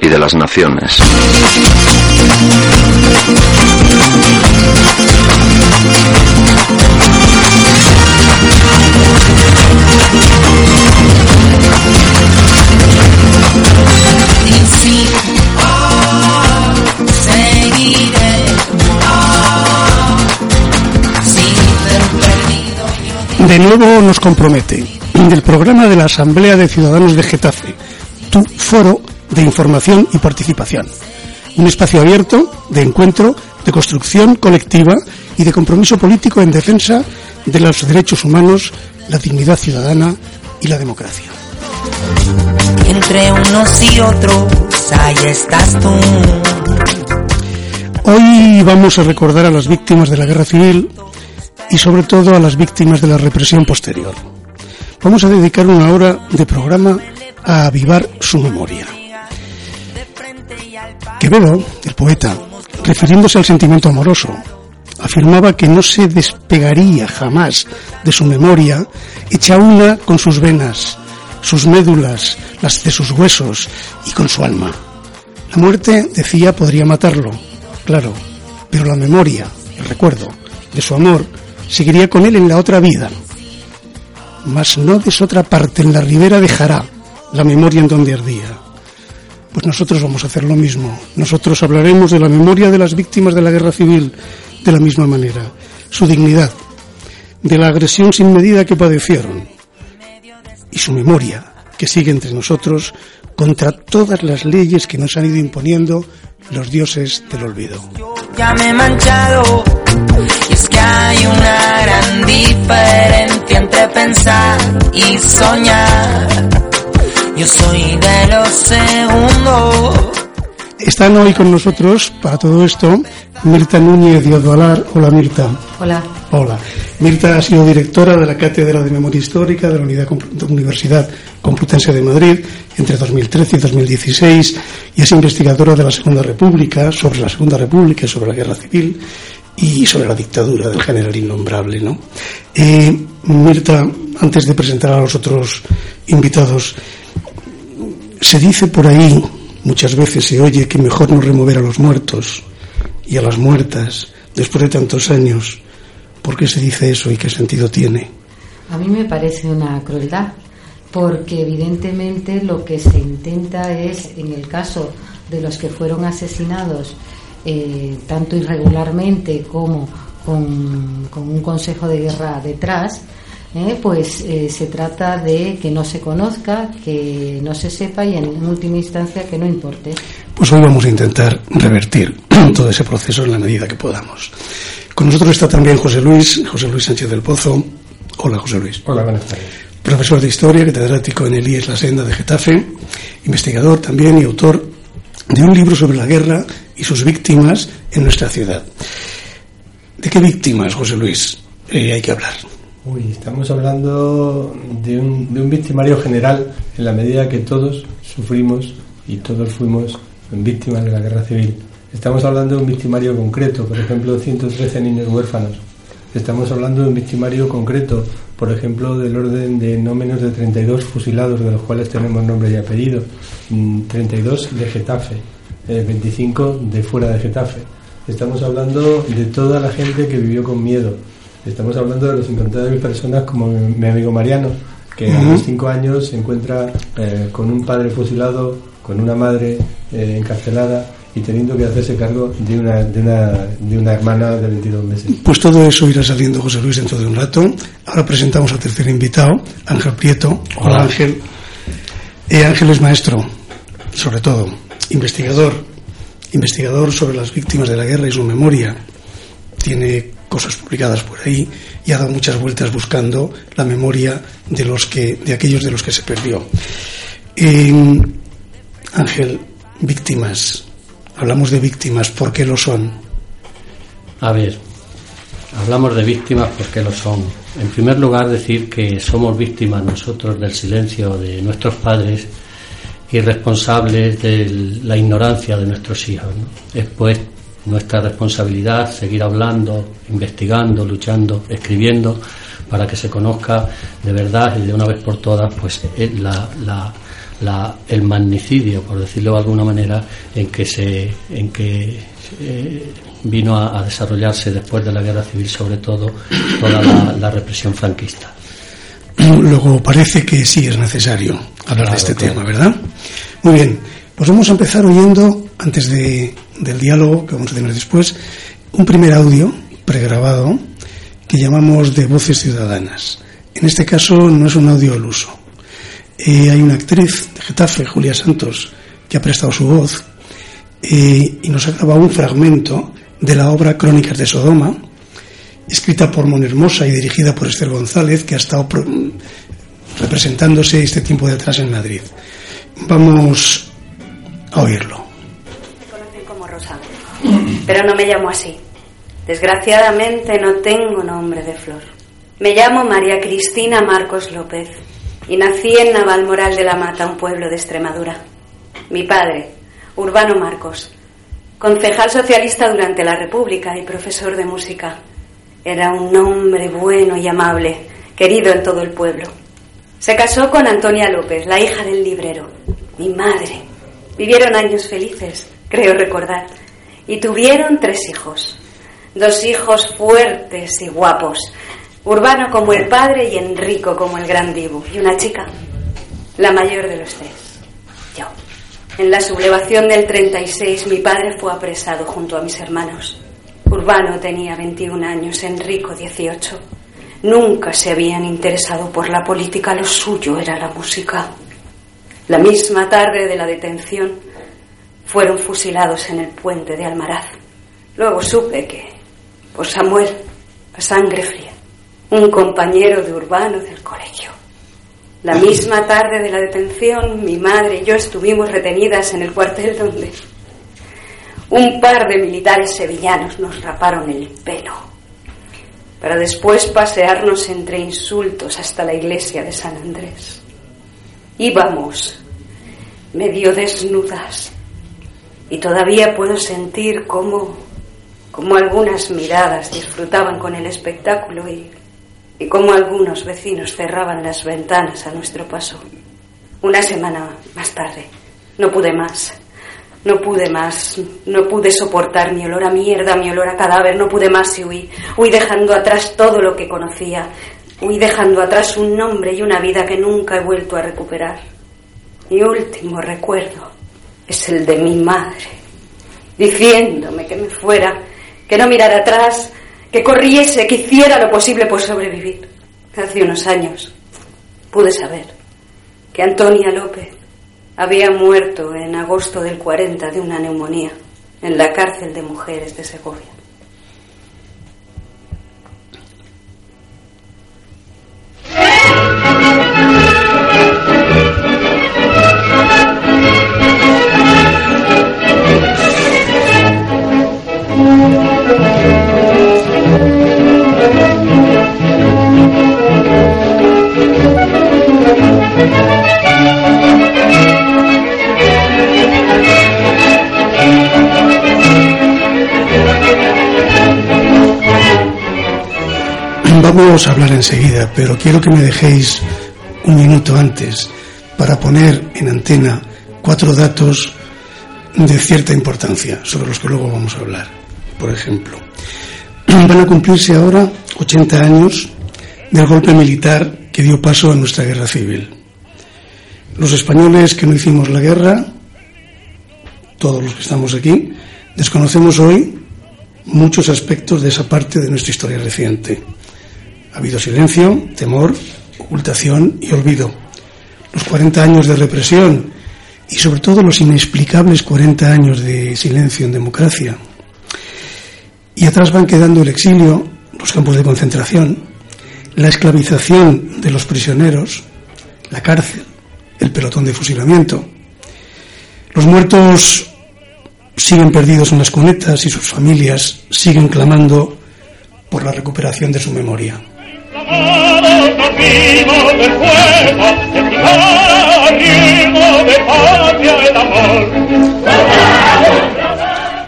y de las naciones. De nuevo nos compromete del programa de la Asamblea de Ciudadanos de Getafe, tu foro de información y participación. Un espacio abierto de encuentro, de construcción colectiva y de compromiso político en defensa de los derechos humanos, la dignidad ciudadana y la democracia. Entre unos y otros, ahí estás tú. Hoy vamos a recordar a las víctimas de la guerra civil y sobre todo a las víctimas de la represión posterior. Vamos a dedicar una hora de programa a avivar su memoria. Quevedo, el poeta, refiriéndose al sentimiento amoroso, afirmaba que no se despegaría jamás de su memoria, hecha una con sus venas, sus médulas, las de sus huesos y con su alma. La muerte, decía, podría matarlo, claro, pero la memoria, el recuerdo de su amor, seguiría con él en la otra vida. Mas no de otra parte, en la ribera dejará la memoria en donde ardía. Pues nosotros vamos a hacer lo mismo. Nosotros hablaremos de la memoria de las víctimas de la guerra civil de la misma manera, su dignidad, de la agresión sin medida que padecieron y su memoria, que sigue entre nosotros contra todas las leyes que nos han ido imponiendo los dioses del olvido. Ya me he manchado y es que hay una gran diferencia entre pensar y soñar. Yo soy de los segundos. Están hoy con nosotros para todo esto Mirta Núñez de Odoalar. Hola Mirta. Hola. Hola. Mirta ha sido directora de la Cátedra de Memoria Histórica de la Unidad de Universidad Complutense de Madrid entre 2013 y 2016 y es investigadora de la Segunda República, sobre la Segunda República, sobre la Guerra Civil y sobre la dictadura del general innombrable. ¿no? Eh, Mirta, antes de presentar a los otros invitados, se dice por ahí, muchas veces se oye que mejor no remover a los muertos y a las muertas después de tantos años. ¿Por qué se dice eso y qué sentido tiene? A mí me parece una crueldad, porque evidentemente lo que se intenta es, en el caso de los que fueron asesinados, eh, tanto irregularmente como con, con, un consejo de guerra detrás, eh, pues eh, se trata de que no se conozca, que no se sepa y en última instancia que no importe. Pues hoy vamos a intentar revertir todo ese proceso en la medida que podamos. Con nosotros está también José Luis, José Luis Sánchez del Pozo. Hola José Luis. Hola, buenas tardes. Profesor de Historia, catedrático en el IES La Senda de Getafe, investigador también y autor de un libro sobre la guerra y sus víctimas en nuestra ciudad. ¿De qué víctimas, José Luis, eh, hay que hablar? Uy, estamos hablando de un, de un victimario general en la medida que todos sufrimos y todos fuimos víctimas de la guerra civil. Estamos hablando de un victimario concreto, por ejemplo, 113 niños huérfanos. Estamos hablando de un victimario concreto, por ejemplo, del orden de no menos de 32 fusilados, de los cuales tenemos nombre y apellido, 32 de Getafe, 25 de fuera de Getafe. Estamos hablando de toda la gente que vivió con miedo. Estamos hablando de los incontables personas como mi, mi amigo Mariano, que a los 5 años se encuentra eh, con un padre fusilado, con una madre eh, encarcelada y teniendo que hacerse cargo de una, de, una, de una hermana de 22 meses. Pues todo eso irá saliendo, José Luis, dentro de un rato. Ahora presentamos al tercer invitado, Ángel Prieto. Hola, Hola Ángel. Eh, Ángel es maestro, sobre todo, investigador, investigador sobre las víctimas de la guerra y su memoria. Tiene cosas publicadas por ahí y ha dado muchas vueltas buscando la memoria de los que, de aquellos de los que se perdió. Eh, Ángel, víctimas. Hablamos de víctimas, ¿por qué lo son? A ver, hablamos de víctimas porque lo son. En primer lugar, decir que somos víctimas nosotros del silencio de nuestros padres y responsables de la ignorancia de nuestros hijos. pues nuestra responsabilidad seguir hablando, investigando, luchando, escribiendo para que se conozca de verdad y de una vez por todas pues la, la, la, el magnicidio, por decirlo de alguna manera, en que se, en que eh, vino a, desarrollarse después de la guerra civil, sobre todo toda la, represión franquista. Luego parece que sí es necesario hablar de este tema, ¿verdad? Muy bien, pues vamos a empezar oyendo, antes de, del diálogo que vamos a tener después, un primer audio pregrabado que llamamos de Voces Ciudadanas. En este caso no es un audio al uso. Eh, hay una actriz de Getafe, Julia Santos, que ha prestado su voz eh, y nos ha grabado un fragmento de la obra Crónicas de Sodoma, escrita por Mon Hermosa y dirigida por Esther González, que ha estado representándose este tiempo de atrás en Madrid. Vamos a oírlo. Pero no me llamo así. Desgraciadamente no tengo nombre de flor. Me llamo María Cristina Marcos López y nací en Navalmoral de la Mata, un pueblo de Extremadura. Mi padre, Urbano Marcos, concejal socialista durante la República y profesor de música. Era un hombre bueno y amable, querido en todo el pueblo. Se casó con Antonia López, la hija del librero, mi madre. Vivieron años felices, creo recordar, y tuvieron tres hijos. Dos hijos fuertes y guapos, Urbano como el padre y Enrico como el gran dibu. Y una chica, la mayor de los tres, yo. En la sublevación del 36 mi padre fue apresado junto a mis hermanos. Urbano tenía 21 años, Enrico 18. Nunca se habían interesado por la política, lo suyo era la música. La misma tarde de la detención fueron fusilados en el puente de Almaraz. Luego supe que, por Samuel, a sangre fría, un compañero de Urbano del colegio. La misma tarde de la detención, mi madre y yo estuvimos retenidas en el cuartel donde un par de militares sevillanos nos raparon el pelo para después pasearnos entre insultos hasta la iglesia de San Andrés. Íbamos medio desnudas y todavía puedo sentir cómo, cómo algunas miradas disfrutaban con el espectáculo y y como algunos vecinos cerraban las ventanas a nuestro paso. Una semana más tarde, no pude más. No pude más, no pude soportar mi olor a mierda, mi olor a cadáver, no pude más y huí. Huí dejando atrás todo lo que conocía. Huí dejando atrás un nombre y una vida que nunca he vuelto a recuperar. Mi último recuerdo es el de mi madre, diciéndome que me fuera, que no mirara atrás, que corriese, que hiciera lo posible por sobrevivir. Hace unos años pude saber que Antonia López había muerto en agosto del 40 de una neumonía en la cárcel de mujeres de Segovia. Vamos a hablar enseguida, pero quiero que me dejéis un minuto antes para poner en antena cuatro datos de cierta importancia, sobre los que luego vamos a hablar. Por ejemplo, van a cumplirse ahora 80 años del golpe militar que dio paso a nuestra guerra civil. Los españoles que no hicimos la guerra, todos los que estamos aquí, desconocemos hoy muchos aspectos de esa parte de nuestra historia reciente. Ha habido silencio, temor, ocultación y olvido. Los 40 años de represión y sobre todo los inexplicables 40 años de silencio en democracia. Y atrás van quedando el exilio, los campos de concentración, la esclavización de los prisioneros, la cárcel, el pelotón de fusilamiento. Los muertos siguen perdidos en las cunetas y sus familias siguen clamando por la recuperación de su memoria.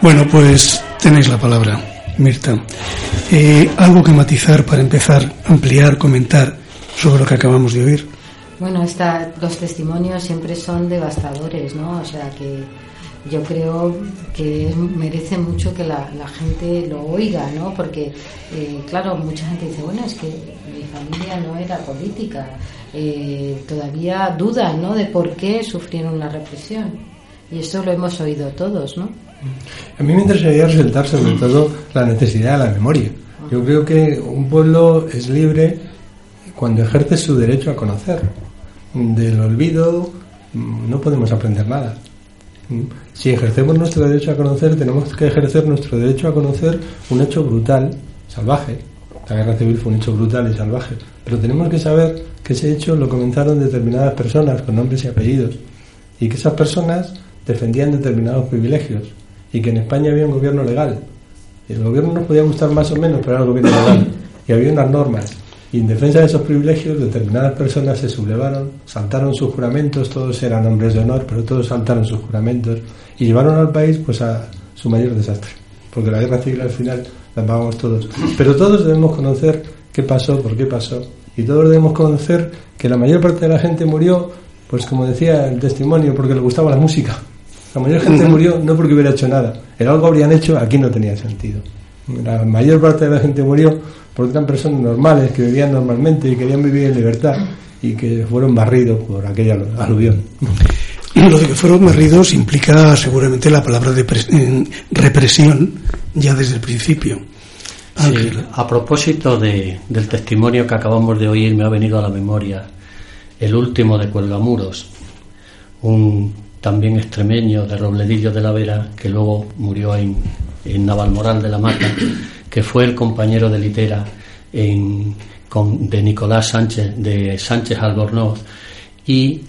Bueno, pues tenéis la palabra, Mirta. Eh, algo que matizar para empezar, ampliar, comentar sobre lo que acabamos de oír. Bueno, esta, los testimonios siempre son devastadores, ¿no? O sea que yo creo que merece mucho que la, gente lo oiga, ¿no? Porque, eh, claro, mucha gente dice, bueno, es que mi familia no era política. Eh, todavía dudan, ¿no? De por qué sufrieron la represión. Y esto lo hemos oído todos, ¿no? A mí me interesaría resaltar sobre todo la necesidad de la memoria. Yo creo que un pueblo es libre cuando ejerce su derecho a conocer. Del olvido mm, no podemos aprender nada. Si ejercemos nuestro derecho a conocer, tenemos que ejercer nuestro derecho a conocer un hecho brutal, salvaje. La guerra civil fue un hecho brutal y salvaje. Pero tenemos que saber que ese hecho lo comenzaron determinadas personas con nombres y apellidos. Y que esas personas defendían determinados privilegios. Y que en España había un gobierno legal. El gobierno nos podía gustar más o menos, pero era el gobierno legal. Y había unas normas y en defensa de esos privilegios, determinadas personas se sublevaron, saltaron sus juramentos, todos eran hombres de honor, pero todos saltaron sus juramentos y llevaron al país pues a su mayor desastre. Porque la guerra civil al final la pagamos todos. Pero todos debemos conocer qué pasó, por qué pasó. Y todos debemos conocer que la mayor parte de la gente murió, pues como decía el testimonio, porque le gustaba la música. La mayor gente murió no porque hubiera hecho nada. El algo habrían hecho, aquí no tenía sentido. La mayor parte de la gente murió porque eran personas normales que vivían normalmente y querían vivir en libertad y que fueron barridos por aquella aluvión. Lo de que fueron barridos implica seguramente la palabra de represión ya desde el principio. a propósito de, del testimonio que acabamos de oír, me ha venido a la memoria el último de Cuelgamuros, un también extremeño de Robledillo de la Vera, que luego murió en, en Navalmoral de la Mata, que fue el compañero de litera con, de Nicolás Sánchez, de Sánchez Albornoz, y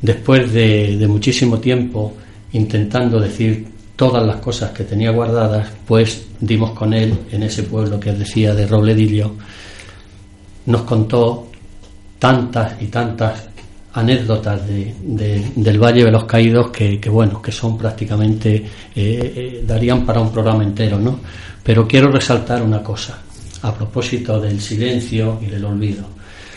después de, muchísimo tiempo intentando decir todas las cosas que tenía guardadas, pues dimos con él en ese pueblo que decía de Robledillo, nos contó tantas y tantas anécdotas del Valle de los Caídos que, bueno, que son prácticamente, eh, eh, darían para un programa entero, ¿no? Pero quiero resaltar una cosa a propósito del silencio y del olvido.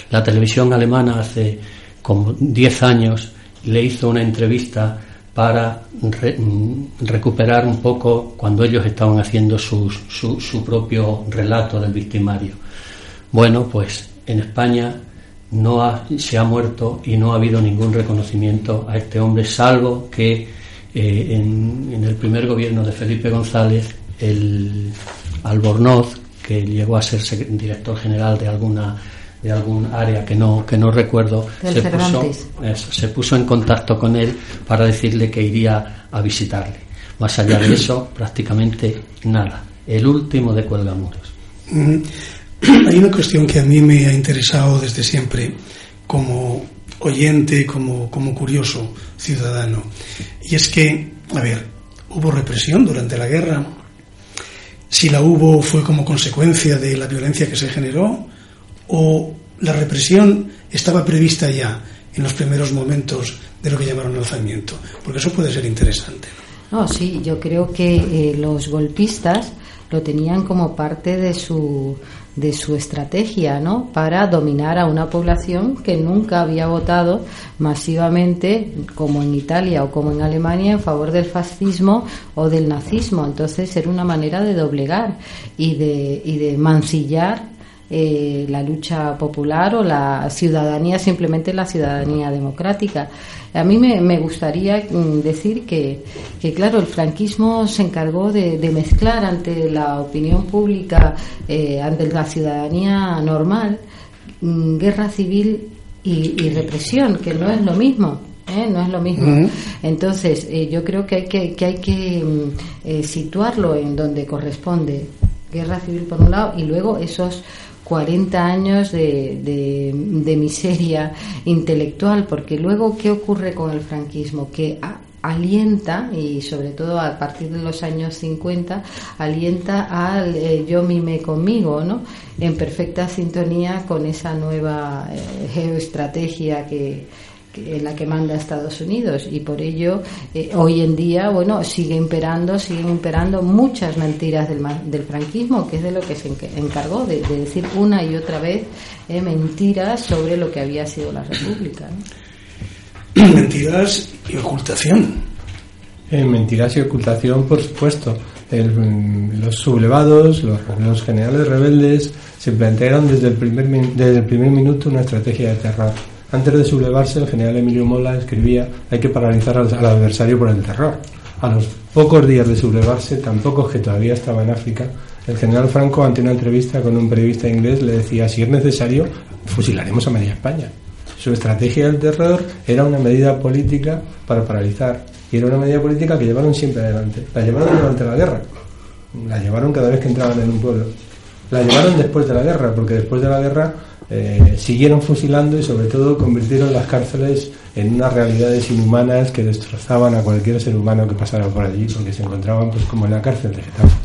La televisión alemana hace como 10 años le hizo una entrevista para mm, recuperar un poco cuando ellos estaban haciendo su, su, propio relato del victimario. Bueno, pues en España no se ha muerto y no ha habido ningún reconocimiento a este hombre, salvo que eh, en, en, el primer gobierno de Felipe González el Albornoz, que llegó a ser director general de alguna de algún área que no que no recuerdo se puso, se puso en contacto con él para decirle que iría a visitarle. Más allá de eso prácticamente nada. El último de Cuelgamuros. Mm, hay una cuestión que a mí me ha interesado desde siempre como oyente como como curioso ciudadano y es que a ver hubo represión durante la guerra. Si la hubo fue como consecuencia de la violencia que se generó o la represión estaba prevista ya en los primeros momentos de lo que llamaron alzamiento, porque eso puede ser interesante. No, sí, yo creo que eh, los golpistas lo tenían como parte de su de su estrategia, ¿no? Para dominar a una población que nunca había votado masivamente, como en Italia o como en Alemania, en favor del fascismo o del nazismo. Entonces era una manera de doblegar y de, y de mancillar eh, la lucha popular o la ciudadanía, simplemente la ciudadanía democrática. A mí me, gustaría mm, decir que, claro, el franquismo se encargó de, mezclar ante la opinión pública, eh, ante la ciudadanía normal, mm, guerra civil y, represión, que no es lo mismo. ¿eh? no es lo mismo. Entonces, yo creo que hay que, que, hay que mm, situarlo en donde corresponde. Guerra civil por un lado y luego esos 40 años de, de, miseria intelectual, porque luego, ¿qué ocurre con el franquismo? Que alienta, y sobre todo a partir de los años 50, alienta al eh, yo mime conmigo, ¿no? En perfecta sintonía con esa nueva eh, geoestrategia que, en la que manda Estados Unidos y por ello eh, hoy en día bueno sigue imperando siguen imperando muchas mentiras del, del franquismo que es de lo que se encargó de, decir una y otra vez eh, mentiras sobre lo que había sido la república mentiras y ocultación. Eh, mentiras y ocultación por supuesto. Los sublevados los, los generales rebeldes se plantearon desde el primer desde el primer minuto una estrategia de terror antes de sublevarse, el general Emilio Mola escribía hay que paralizar al, adversario por el terror. A los pocos días de sublevarse, tan pocos que todavía estaba en África, el general Franco, ante una entrevista con un periodista inglés, le decía, si es necesario, fusilaremos a media España. Su estrategia del terror era una medida política para paralizar. Y era una medida política que llevaron siempre adelante. La llevaron durante la guerra. La llevaron cada vez que entraban en un pueblo. La llevaron después de la guerra, porque después de la guerra eh, siguieron fusilando y sobre todo convirtieron las cárceles en unas realidades inhumanas que destrozaban a cualquier ser humano que pasara por allí porque se encontraban pues como en la cárcel de Getafe.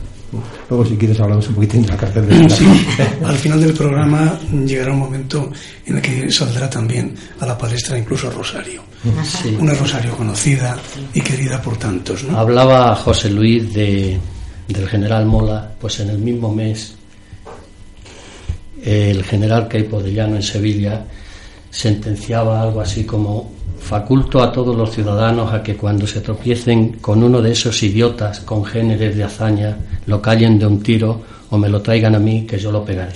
Luego si quieres hablamos un poquitín de la cárcel de Getafe. al final del programa llegará un momento en el que saldrá también a la palestra incluso Rosario. Una Rosario conocida y querida por tantos. Hablaba José Luis de, del general Mola, pues en el mismo mes el general Queipo de Llano en Sevilla sentenciaba algo así como faculto a todos los ciudadanos a que cuando se tropiecen con uno de esos idiotas congéneres de hazaña lo callen de un tiro o me lo traigan a mí que yo lo pegaré.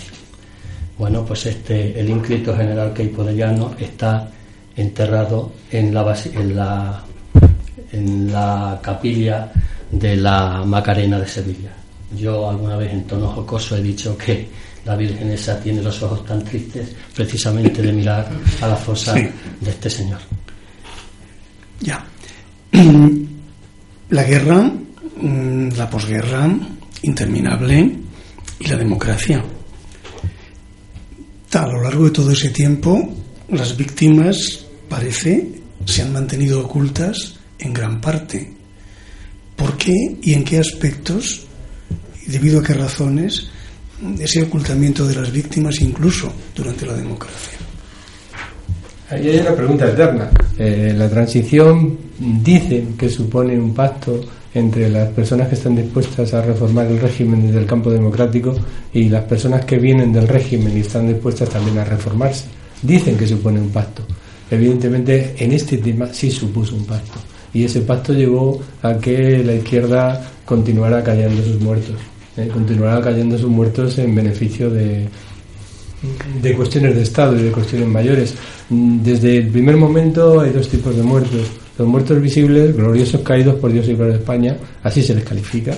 Bueno, pues este el ínclito general Queipo de Llano está enterrado en la en la en la capilla de la Macarena de Sevilla. Yo alguna vez en tono jocoso he dicho que la Virgen esa tiene los ojos tan tristes precisamente de mirar a la fosa de este señor. Ya. La guerra, mm, la posguerra interminable y la democracia. A lo largo de todo ese tiempo, las víctimas, parece, se han mantenido ocultas en gran parte. ¿Por qué y en qué aspectos? ¿Y debido a qué razones? Ese ocultamiento de las víctimas incluso durante la democracia. Ahí hay una pregunta eterna. Eh, la transición dicen que supone un pacto entre las personas que están dispuestas a reformar el régimen desde el campo democrático y las personas que vienen del régimen y están dispuestas también a reformarse. Dicen que supone un pacto. Evidentemente, en este tema sí supuso un pacto. Y ese pacto llevó a que la izquierda continuara callando sus muertos. Eh, continuará cayendo sus muertos en beneficio de, de cuestiones de Estado y de cuestiones mayores. Mm, desde el primer momento hay dos tipos de muertos. Los muertos visibles, gloriosos caídos por Dios y por España, así se les califica.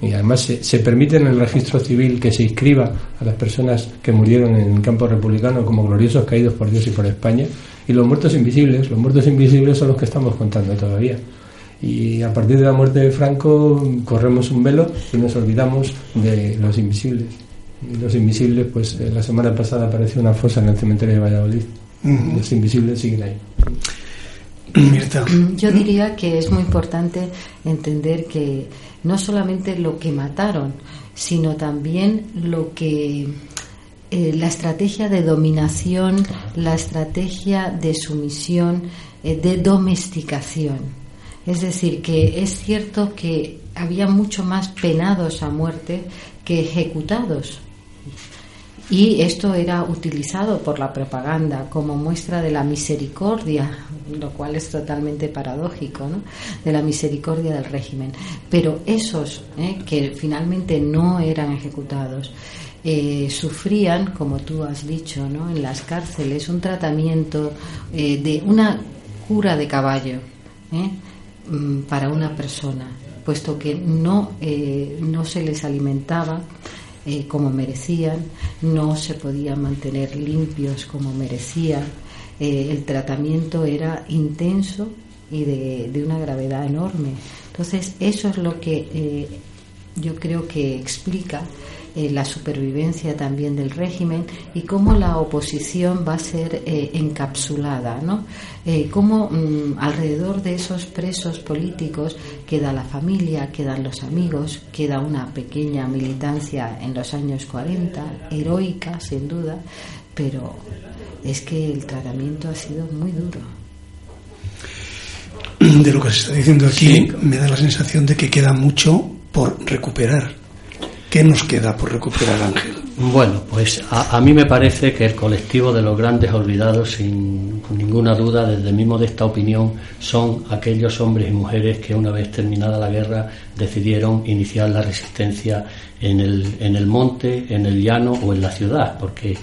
Y además se, se, permite en el registro civil que se inscriba a las personas que murieron en el campo republicano como gloriosos caídos por Dios y por España. Y los muertos invisibles, los muertos invisibles son los que estamos contando todavía y a partir de la muerte de Franco corremos un velo y nos olvidamos de los invisibles. Y los invisibles, pues eh, la semana pasada apareció una fosa en el cementerio de Valladolid. Los invisibles siguen ahí. Mm, yo diría que es muy importante entender que no solamente lo que mataron, sino también lo que eh, la estrategia de dominación, la estrategia de sumisión, eh, de domesticación es decir, que es cierto que había mucho más penados a muerte que ejecutados. Y esto era utilizado por la propaganda como muestra de la misericordia, lo cual es totalmente paradójico, ¿no? de la misericordia del régimen. Pero esos ¿eh? que finalmente no eran ejecutados, eh, sufrían, como tú has dicho, ¿no? en las cárceles un tratamiento eh, de una cura de caballo. Para una persona, puesto que no, eh, no se les alimentaba eh, como merecían, no se podían mantener limpios como merecían, eh, el tratamiento era intenso y de, de, una gravedad enorme. Entonces, eso es lo que yo creo que explica eh, la supervivencia también del régimen y cómo la oposición va a ser eh, encapsulada, ¿no? Eh, cómo mm, alrededor de esos presos políticos queda la familia, quedan los amigos, queda una pequeña militancia en los años 40, heroica sin duda, pero es que el tratamiento ha sido muy duro. de lo que se está diciendo aquí, me da la sensación de que queda mucho por recuperar. ¿Qué nos queda por recuperar, Ángel? Bueno, pues a, mí me parece que el colectivo de los grandes olvidados, sin ninguna duda, desde mi modesta opinión, son aquellos hombres y mujeres que una vez terminada la guerra decidieron iniciar la resistencia en el, en el monte, en el llano o en la ciudad, porque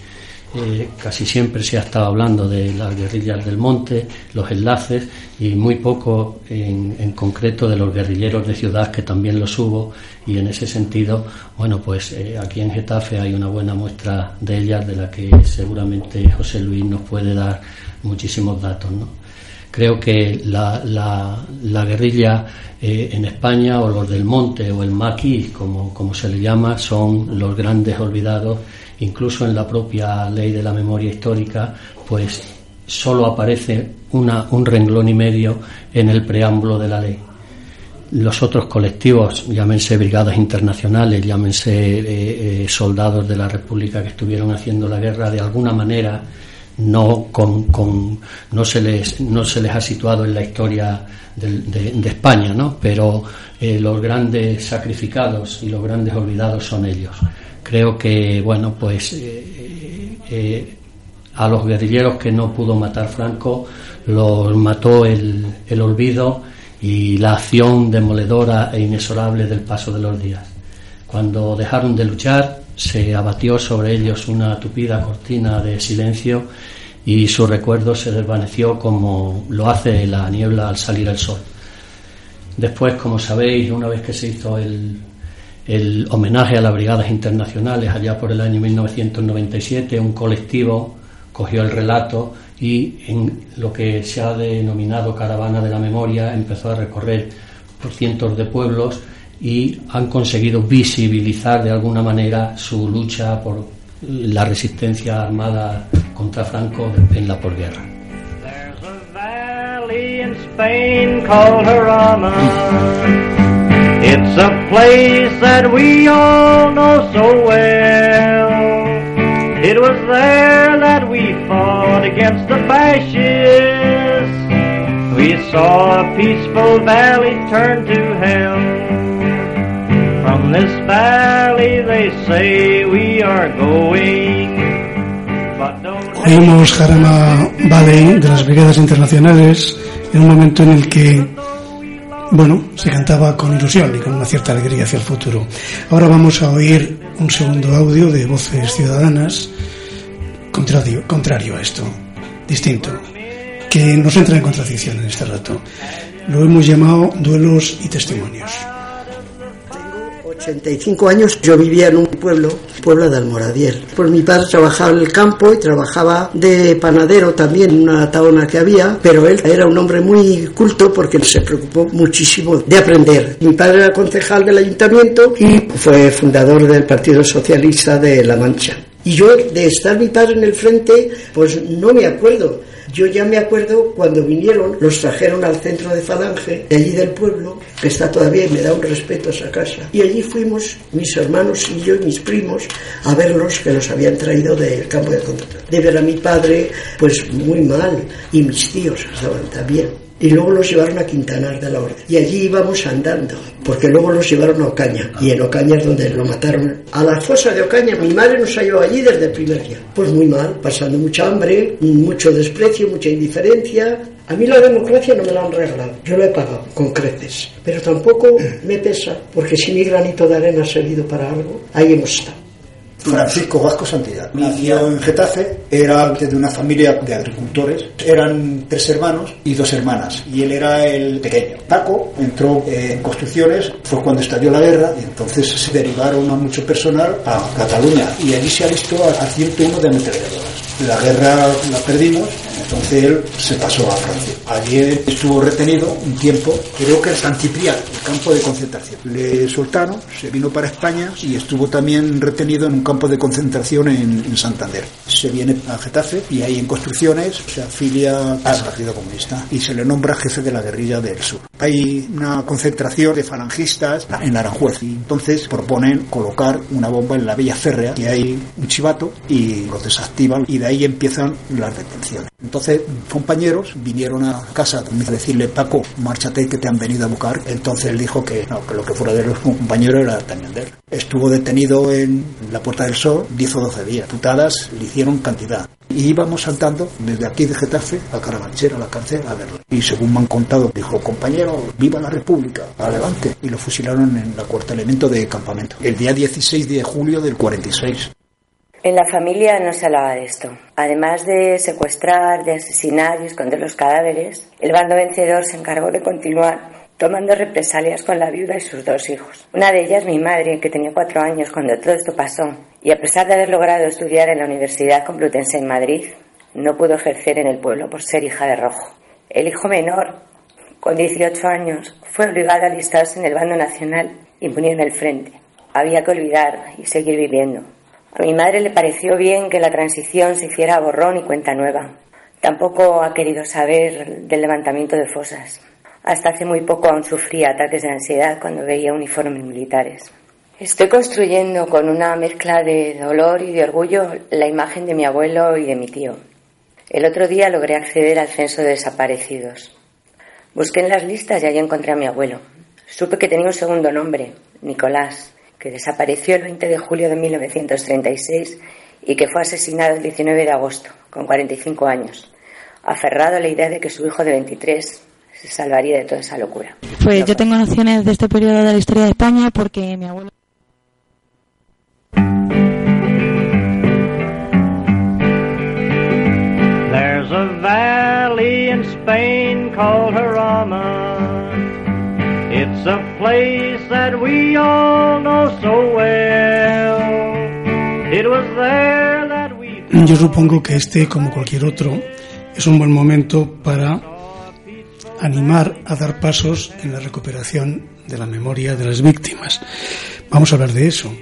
eh, casi siempre se ha estado hablando de las guerrillas del monte, los enlaces y muy poco en, concreto de los guerrilleros de ciudad que también los hubo y en ese sentido, bueno, pues eh, aquí en Getafe hay una buena muestra de ellas de la que seguramente José Luis nos puede dar muchísimos datos, ¿no? Creo que la, la, guerrilla eh, en España o los del monte o el maquis, como, como se le llama, son los grandes olvidados incluso en la propia ley de la memoria histórica, pues solo aparece una, un renglón y medio en el preámbulo de la ley. Los otros colectivos, llámense brigadas internacionales, llámense eh, eh, soldados de la República que estuvieron haciendo la guerra, de alguna manera no, con, con, no, se, les, no se les ha situado en la historia de, España, ¿no? pero eh, los grandes sacrificados y los grandes olvidados son ellos creo que, bueno, pues eh, eh, a los guerrilleros que no pudo matar Franco los mató el, el olvido y la acción demoledora e inexorable del paso de los días. Cuando dejaron de luchar, se abatió sobre ellos una tupida cortina de silencio y su recuerdo se desvaneció como lo hace la niebla al salir el sol. Después, como sabéis, una vez que se hizo el, el homenaje a las brigadas internacionales allá por el año 1997, un colectivo cogió el relato y en lo que se ha denominado Caravana de la Memoria empezó a recorrer por cientos de pueblos y han conseguido visibilizar de alguna manera su lucha por la resistencia armada contra Franco en la posguerra. It's a place that we all know so well. It was there that we fought against the fascists. We saw a peaceful valley turn to hell. From this valley they say we are going. Oímos Jarama Valley de las Brigadas Internacionales en un momento en el que bueno, se cantaba con ilusión y con una cierta alegría hacia el futuro. Ahora vamos a oír un segundo audio de voces ciudadanas contrario, contrario a esto, distinto, que nos entra en contradicción en este rato. Lo hemos llamado duelos y testimonios. 85 años yo vivía en un pueblo, pueblo de Almoradiel. Pues mi padre trabajaba en el campo y trabajaba de panadero también en una taona que había, pero él era un hombre muy culto porque se preocupó muchísimo de aprender. Mi padre era concejal del ayuntamiento y fue fundador del Partido Socialista de La Mancha. Y yo, de estar mi padre en el frente, pues no me acuerdo yo ya me acuerdo cuando vinieron, los trajeron al centro de Falange, de allí del pueblo, que está todavía y me da un respeto a esa casa. Y allí fuimos, mis hermanos y yo y mis primos, a verlos que los habían traído del campo de concentración. De ver a mi padre, pues muy mal, y mis tíos estaban también y luego los llevaron a Quintanar de la Orden. Y allí íbamos andando, porque luego los llevaron a Ocaña, y en Ocaña es donde lo mataron. A la fosa de Ocaña, mi madre nos halló allí desde el primer día. Pues muy mal, pasando mucha hambre, mucho desprecio, mucha indiferencia. A mí la democracia no me la han regalado, yo lo he pagado con creces, pero tampoco me pesa, porque si mi granito de arena ha servido para algo, ahí hemos estado. Francisco Vasco Santidad. Nació en Getafe, era de una familia de agricultores, eran tres hermanos y dos hermanas, y él era el pequeño. Paco entró en construcciones, fue cuando estalló la guerra, y entonces se derivaron a mucho personal a Cataluña, y allí se ha visto a 101 de ametralladoras. La guerra la perdimos, entonces él se pasó a Francia. Allí estuvo retenido un tiempo, creo que en San Ciprián, el campo de concentración. Le soltaron, se vino para España y estuvo también retenido en un campo de concentración en, Santander. Se viene a Getafe y ahí en construcciones se afilia al Partido Comunista y se le nombra jefe de la guerrilla del sur. Hay una concentración de falangistas en Aranjuez y entonces proponen colocar una bomba en la Villa Férrea y hay un chivato y lo desactivan y de ahí empiezan las detenciones Entonces, compañeros vinieron a casa a decirle, Paco, márchate que te han venido a buscar. Entonces él dijo que no, que lo que fuera de los compañeros era Tañander. Estuvo detenido en la Puerta del Sol 10 o 12 días. Putadas le hicieron cantidad. Y íbamos saltando desde aquí de Getafe a Carabanchel, a la cárcel, a verlo. Y según me han contado, dijo, compañero, viva la República, adelante. Y lo fusilaron en la cuarta elemento de campamento. El día 16 de julio del 46. En la familia no se hablaba de esto. Además de secuestrar, de asesinar y esconder los cadáveres, el bando vencedor se encargó de continuar tomando represalias con la viuda y sus dos hijos. Una de ellas, mi madre, que tenía cuatro años cuando todo esto pasó, y a pesar de haber logrado estudiar en la Universidad Complutense en Madrid, no pudo ejercer en el pueblo por ser hija de rojo. El hijo menor, con 18 años, fue obligado a alistarse en el bando nacional y murió en el frente. Había que olvidar y seguir viviendo. A mi madre le pareció bien que la transición se hiciera borrón y cuenta nueva. Tampoco ha querido saber del levantamiento de fosas. Hasta hace muy poco aún sufría ataques de ansiedad cuando veía uniformes militares. Estoy construyendo con una mezcla de dolor y de orgullo la imagen de mi abuelo y de mi tío. El otro día logré acceder al censo de desaparecidos. Busqué en las listas y allí encontré a mi abuelo. Supe que tenía un segundo nombre, Nicolás, que desapareció el 20 de julio de 1936 y que fue asesinado el 19 de agosto, con 45 años, aferrado a la idea de que su hijo de 23 se salvaría de toda esa locura. Pues yo tengo nociones de este periodo de la historia de España porque mi abuelo... There's a valley in Spain called It's a place that we all know so well. It was there that we... Yo supongo que este, como cualquier otro, es un buen momento para animar a dar pasos en la recuperación de la memoria de las víctimas. Vamos a hablar de eso,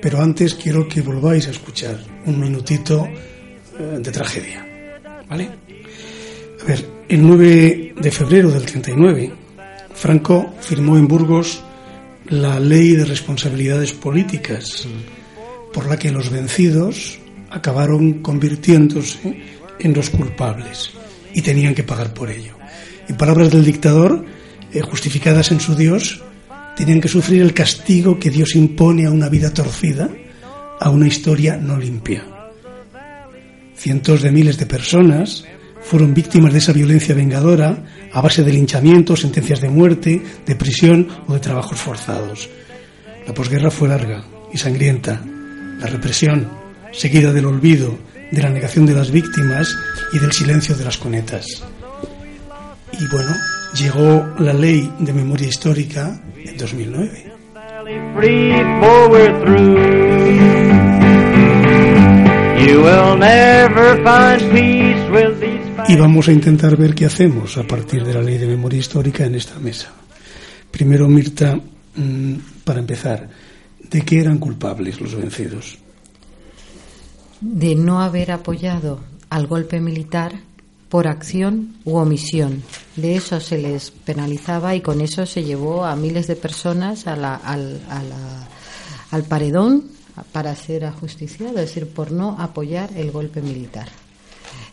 pero antes quiero que volváis a escuchar un minutito eh, de tragedia. ¿Vale? A ver, el 9 de febrero del 39, Franco firmó en Burgos la ley de responsabilidades políticas, por la que los vencidos acabaron convirtiéndose en los culpables y tenían que pagar por ello. En palabras del dictador, eh, justificadas en su Dios, tenían que sufrir el castigo que Dios impone a una vida torcida, a una historia no limpia. Cientos de miles de personas fueron víctimas de esa violencia vengadora a base de linchamientos, sentencias de muerte, de prisión o de trabajos forzados. La posguerra fue larga y sangrienta. La represión, seguida del olvido, de la negación de las víctimas y del silencio de las conetas. Y bueno, llegó la ley de memoria histórica en 2009. Y vamos a intentar ver qué hacemos a partir de la ley de memoria histórica en esta mesa. Primero, Mirta, mm, para empezar, ¿de qué eran culpables los vencidos? De no haber apoyado al golpe militar por acción u omisión. De eso se les penalizaba y con eso se llevó a miles de personas al, al paredón para ser ajusticiado, es decir, por no apoyar el golpe militar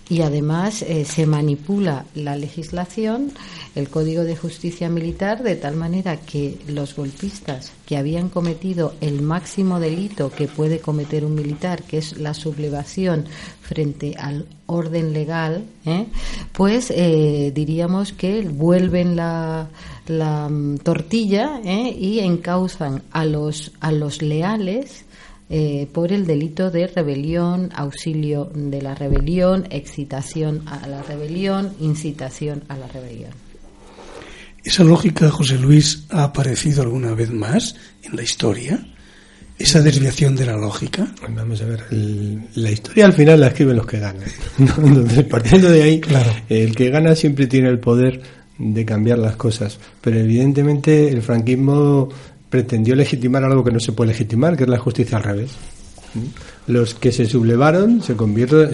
y además eh, se manipula la legislación, el Código de Justicia Militar, de tal manera que los golpistas que habían cometido el máximo delito que puede cometer un militar, que es la sublevación frente al orden legal, ¿eh? pues eh, diríamos que vuelven la, la mm, tortilla y encausan a los, a los leales eh, por el delito de rebelión, auxilio de la rebelión, excitación a la rebelión, incitación a la rebelión. ¿Esa lógica, José Luis, ha aparecido alguna vez más en la historia? ¿Esa desviación de la lógica? Vamos a ver, la historia al final la escriben los que ganan. Entonces, partiendo de ahí, claro. el que gana siempre tiene el poder de cambiar las cosas. Pero evidentemente el franquismo pretendió legitimar algo que no se puede legitimar, que es la justicia al revés. Los que se sublevaron se,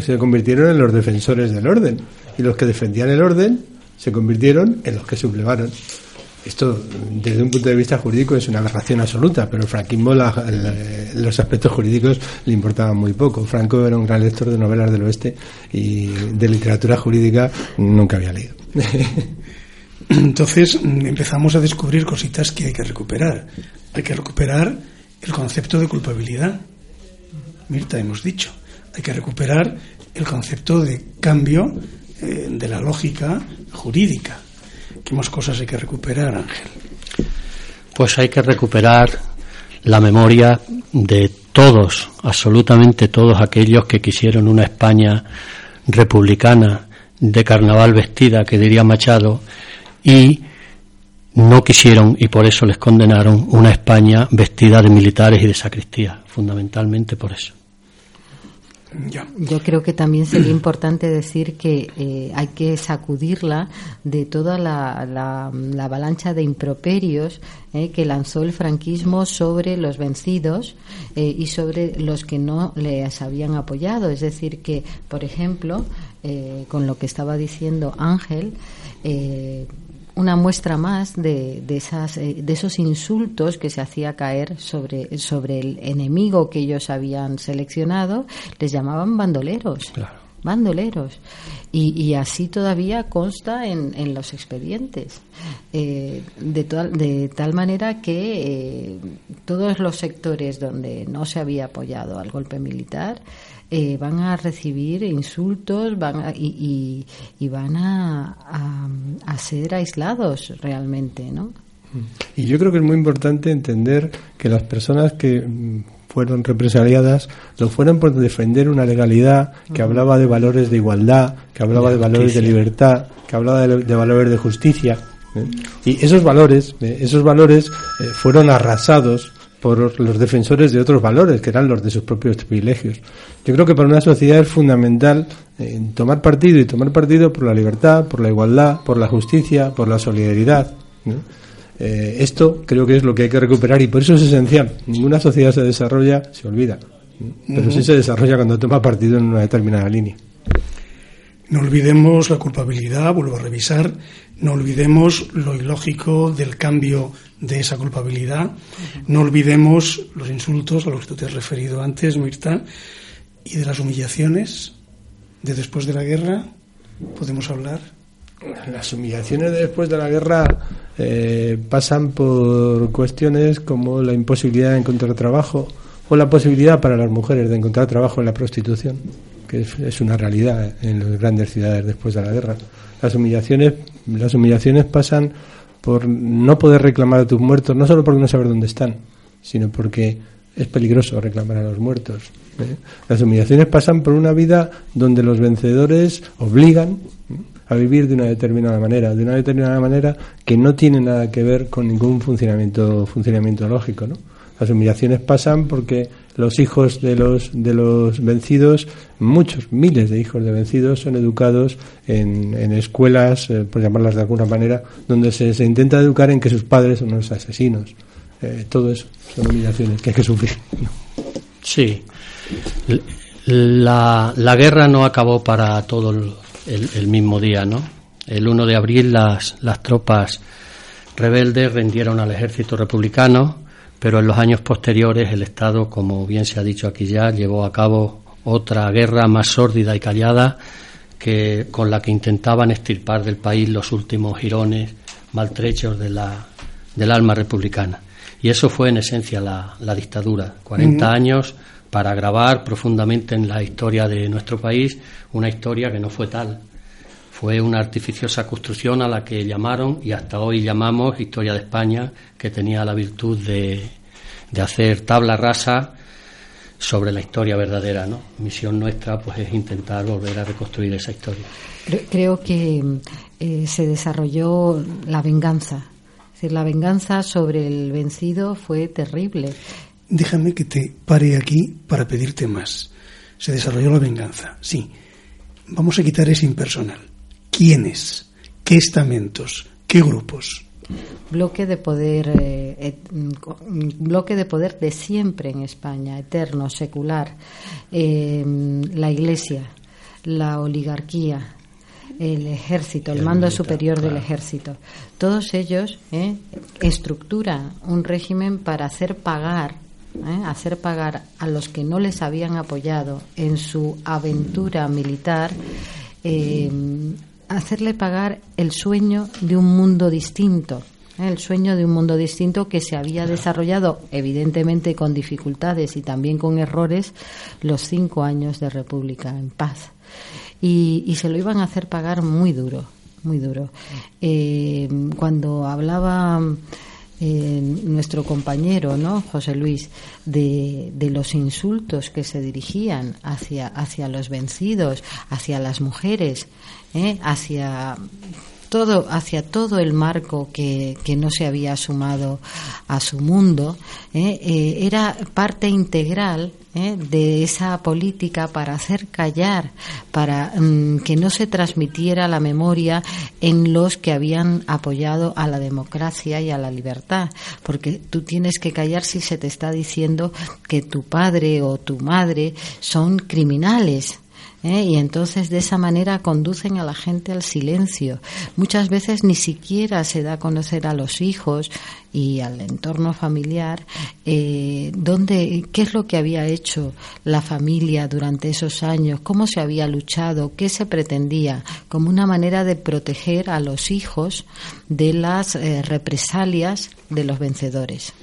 se convirtieron en los defensores del orden y los que defendían el orden se convirtieron en los que sublevaron. esto desde un punto de vista jurídico es una aberración absoluta, pero el franquismo la, la, los aspectos jurídicos le importaban muy poco. Franco era un gran lector de novelas del oeste y de literatura jurídica nunca había leído. Entonces empezamos a descubrir cositas que hay que recuperar. Hay que recuperar el concepto de culpabilidad. Mirta, hemos dicho. Hay que recuperar el concepto de cambio eh, de la lógica jurídica. ¿Qué más cosas hay que recuperar, Ángel? Pues hay que recuperar la memoria de todos, absolutamente todos aquellos que quisieron una España republicana de carnaval vestida, que diría Machado, y no quisieron, y por eso les condenaron, una España vestida de militares y de sacristía, fundamentalmente por eso. Ya. Yo creo que también sería importante decir que eh, hay que sacudirla de toda la, la, la avalancha de improperios eh, que lanzó el franquismo sobre los vencidos eh, y sobre los que no les habían apoyado. Es decir, que, por ejemplo, eh, con lo que estaba diciendo Ángel, eh, una muestra más de, de, esas, eh, de esos insultos que se hacía caer sobre, sobre el enemigo que ellos habían seleccionado, les llamaban bandoleros. Claro. Bandoleros. Y, y, así todavía consta en, en los expedientes. Eh, de, to de, tal manera que eh, todos los sectores donde no se había apoyado al golpe militar eh, van a recibir insultos van a, y, y, y, van a, a, a, ser aislados realmente, ¿no? Y yo creo que es muy importante entender que las personas que mm, fueron represaliadas lo fueron por defender una legalidad que hablaba de valores de igualdad, que hablaba de, de valores de libertad, que hablaba de, de valores de justicia. ¿eh? Y esos valores, eh, esos valores eh, fueron arrasados por los defensores de otros valores, que eran los de sus propios privilegios. Yo creo que para una sociedad es fundamental eh, tomar partido y tomar partido por la libertad, por la igualdad, por la justicia, por la solidaridad. ¿no? Eh, esto creo que es lo que hay que recuperar y por eso es esencial. Ninguna sociedad se desarrolla, se olvida, pero uh -huh. sí se desarrolla cuando toma partido en una determinada línea. No olvidemos la culpabilidad, vuelvo a revisar, no olvidemos lo ilógico del cambio de esa culpabilidad, no olvidemos los insultos a los que tú te has referido antes, Mirta, y de las humillaciones de después de la guerra, ¿podemos hablar? Las humillaciones de después de la guerra eh, pasan por cuestiones como la imposibilidad de encontrar trabajo o la posibilidad para las mujeres de encontrar trabajo en la prostitución que es, una realidad en las grandes ciudades después de la guerra. Las humillaciones, las humillaciones pasan por no poder reclamar a tus muertos, no solo porque no saber dónde están, sino porque es peligroso reclamar a los muertos. ¿eh? Las humillaciones pasan por una vida donde los vencedores obligan a vivir de una determinada manera, de una determinada manera que no tiene nada que ver con ningún funcionamiento, funcionamiento lógico, ¿no? Las humillaciones pasan porque los hijos de los, de los vencidos, muchos, miles de hijos de vencidos, son educados en, en escuelas, eh, por llamarlas de alguna manera, donde se, se, intenta educar en que sus padres son los asesinos. Eh, todo eso son humillaciones que hay que sufrir. Sí. La, la guerra no acabó para todo el, el, mismo día, ¿no? El 1 de abril las, las tropas rebeldes rendieron al ejército republicano pero en los años posteriores el Estado, como bien se ha dicho aquí ya, llevó a cabo otra guerra más sórdida y callada que con la que intentaban extirpar del país los últimos jirones maltrechos de la, del alma republicana. Y eso fue en esencia la, la dictadura, 40 uh -huh. años para grabar profundamente en la historia de nuestro país una historia que no fue tal. Fue una artificiosa construcción a la que llamaron y hasta hoy llamamos Historia de España, que tenía la virtud de, de hacer tabla rasa sobre la historia verdadera. ¿no? Misión nuestra pues es intentar volver a reconstruir esa historia. Creo que eh, se desarrolló la venganza. Es decir, la venganza sobre el vencido fue terrible. Déjame que te pare aquí para pedirte más. Se desarrolló la venganza, sí. Vamos a quitar ese impersonal quiénes, qué estamentos, qué grupos. Bloque de poder, eh, et, bloque de poder de siempre en España, eterno, secular, eh, la Iglesia, la oligarquía, el ejército, el, mando superior del ejército. Todos ellos ¿eh? estructuran un régimen para hacer pagar ¿eh? hacer pagar a los que no les habían apoyado en su aventura militar, eh, hacerle pagar el sueño de un mundo distinto. ¿eh? El sueño de un mundo distinto que se había desarrollado, evidentemente con dificultades y también con errores, los cinco años de República en paz. Y, y se lo iban a hacer pagar muy duro, muy duro. cuando hablaba nuestro compañero, ¿no? José Luis, de, de, los insultos que se dirigían hacia, hacia los vencidos, hacia las mujeres, ¿eh? hacia todo, hacia todo el marco que, que no se había sumado a su mundo, ¿eh? Eh, era parte integral ¿eh? de esa política para hacer callar, para mm, que no se transmitiera la memoria en los que habían apoyado a la democracia y a la libertad, porque tú tienes que callar si se te está diciendo que tu padre o tu madre son criminales, ¿eh? y entonces de esa manera conducen a la gente al silencio. Muchas veces ni siquiera se da a conocer a los hijos y al entorno familiar eh, dónde, qué es lo que había hecho la familia durante esos años, cómo se había luchado, qué se pretendía, como una manera de proteger a los hijos de las eh, represalias de los vencedores.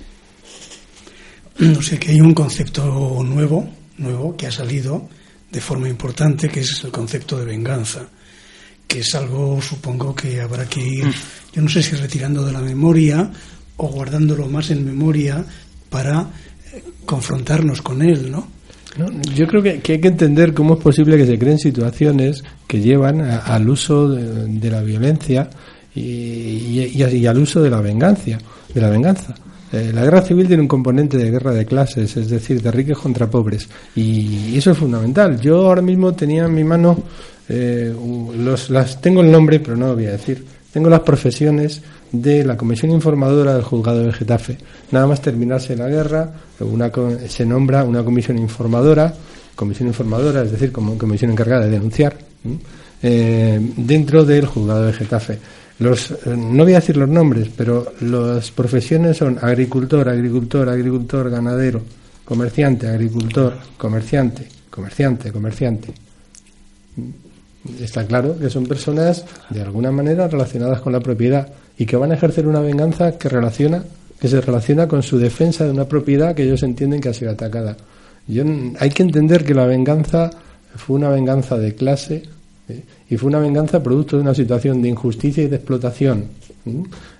No sé que hay un concepto nuevo, nuevo que ha salido de forma importante, que es el concepto de venganza, que es algo, supongo, que habrá que ir, mm. yo no sé si retirando de la memoria o guardándolo más en memoria para eh, confrontarnos con él, ¿no? yo creo que, hay que entender cómo es posible que se creen situaciones que llevan al uso de, la violencia y, y, al uso de la venganza, de la venganza. Eh, la guerra civil tiene un componente de guerra de clases, es decir, de ricos contra pobres, y eso es fundamental. Yo ahora mismo tenía en mi mano, eh, los, las tengo el nombre, pero no lo voy a decir. Tengo las profesiones de la Comisión Informadora del Juzgado de Getafe. Nada más terminarse la guerra, una, se nombra una comisión informadora, comisión informadora, es decir, como comisión encargada de denunciar, eh, dentro del Juzgado de Getafe. Los, eh, no voy a decir los nombres, pero las profesiones son agricultor, agricultor, agricultor, ganadero, comerciante, agricultor, comerciante, comerciante, comerciante. Está claro que son personas de alguna manera relacionadas con la propiedad y que van a ejercer una venganza que relaciona que se relaciona con su defensa de una propiedad que ellos entienden que ha sido atacada. Yo, hay que entender que la venganza fue una venganza de clase, y fue una venganza producto de una situación de injusticia y de explotación.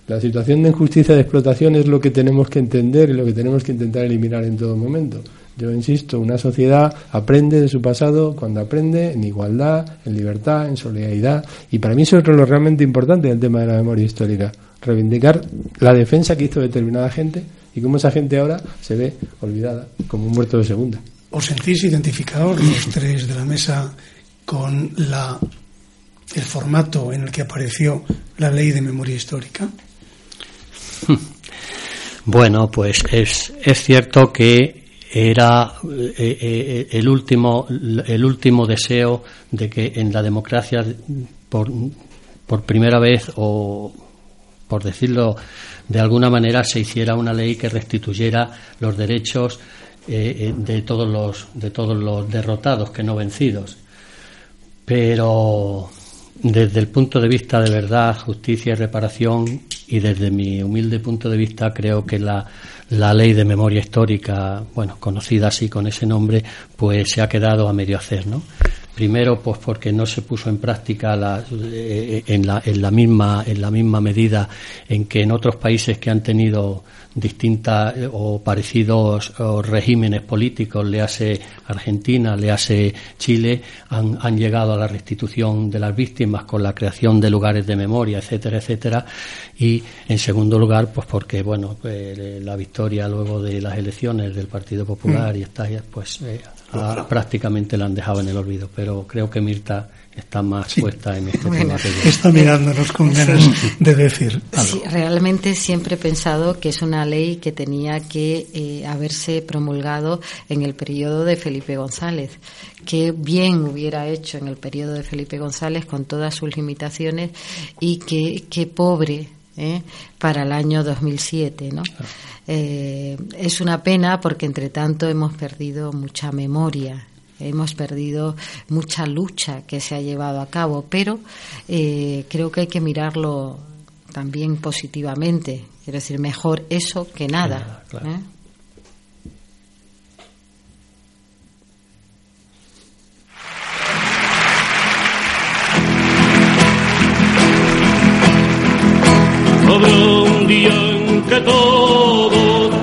La situación de injusticia y de explotación es lo que tenemos que entender y lo que tenemos que intentar eliminar en todo momento. Yo insisto, una sociedad aprende de su pasado cuando aprende en igualdad, en libertad, en solidaridad. Y para mí eso es lo realmente importante del tema de la memoria histórica. Reivindicar la defensa que hizo determinada gente y cómo esa gente ahora se ve olvidada como un muerto de segunda. ¿Os sentís identificados los tres de la mesa con la, el formato en el que apareció la ley de memoria histórica? Bueno, pues es, es cierto que era eh, eh, el último el último deseo de que en la democracia por, por primera vez o por decirlo de alguna manera se hiciera una ley que restituyera los derechos eh, de todos los de todos los derrotados que no vencidos pero desde el punto de vista de verdad, justicia y reparación, y desde mi humilde punto de vista, creo que la, la ley de memoria histórica, bueno, conocida así con ese nombre, pues se ha quedado a medio hacer, ¿no? Primero, pues porque no se puso en práctica la, eh, en, la, en, la misma, en la misma medida en que en otros países que han tenido distintas eh, o parecidos regímenes políticos, le hace Argentina, le hace Chile, han, han, llegado a la restitución de las víctimas con la creación de lugares de memoria, etcétera, etcétera. Y en segundo lugar, pues porque, bueno, pues, la victoria luego de las elecciones del Partido Popular mm. y estas, pues prácticamente la han dejado en el olvido pero creo que Mirta está más puesta en este tema que. Está mirándonos con ganas de decir algo. Sí, realmente siempre he pensado que es una ley que tenía que eh, haberse promulgado en el periodo de Felipe González. Que bien hubiera hecho en el periodo de Felipe González con todas sus limitaciones y que, que pobre ¿eh? para el año 2007, ¿no? Eh, es una pena porque entre tanto hemos perdido mucha memoria hemos perdido mucha lucha que se ha llevado a cabo, pero eh, creo que hay que mirarlo también positivamente. Quiero decir, mejor eso que nada. Claro. ¿eh? Habrá un día en que todos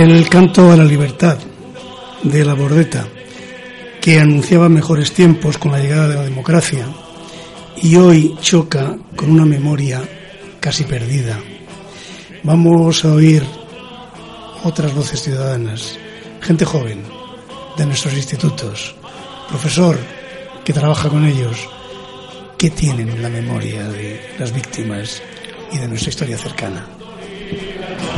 El canto a la libertad de la Bordeta, que anunciaba mejores tiempos con la llegada de la democracia y hoy choca con una memoria casi perdida. Vamos a oír otras voces ciudadanas, gente joven de nuestros institutos, profesor que trabaja con ellos, que tienen en la memoria de las víctimas y de nuestra historia cercana.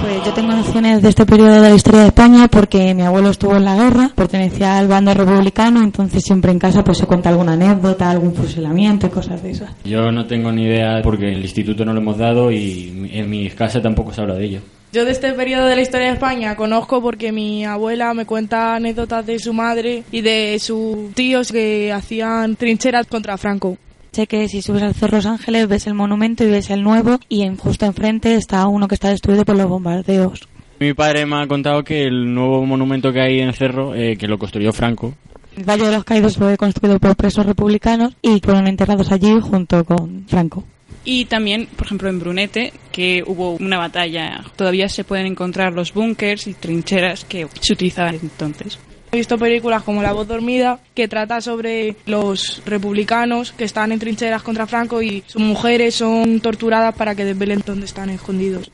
Pues yo tengo nociones de este periodo de la historia de España porque mi abuelo estuvo en la guerra, pertenecía al bando republicano, entonces siempre en casa pues se cuenta alguna anécdota, algún fusilamiento y cosas de esas. Yo no tengo ni idea porque el instituto no lo hemos dado y en mi casa tampoco se habla de ello. Yo de este periodo de la historia de España conozco porque mi abuela me cuenta anécdotas de su madre y de sus tíos que hacían trincheras contra Franco. Sé que si subes al Cerro Los Ángeles ves el monumento y ves el nuevo y en justo enfrente está uno que está destruido por los bombardeos. Mi padre me ha contado que el nuevo monumento que hay en el cerro, eh, que lo construyó Franco, El Valle de los Caídos fue construido por presos republicanos y fueron enterrados allí junto con Franco. Y también, por ejemplo, en Brunete, que hubo una batalla, todavía se pueden encontrar los búnkers y trincheras que se utilizaban entonces. He visto películas como La voz dormida, que trata sobre los republicanos que están en trincheras contra Franco y sus mujeres son torturadas para que desvelen dónde están escondidos.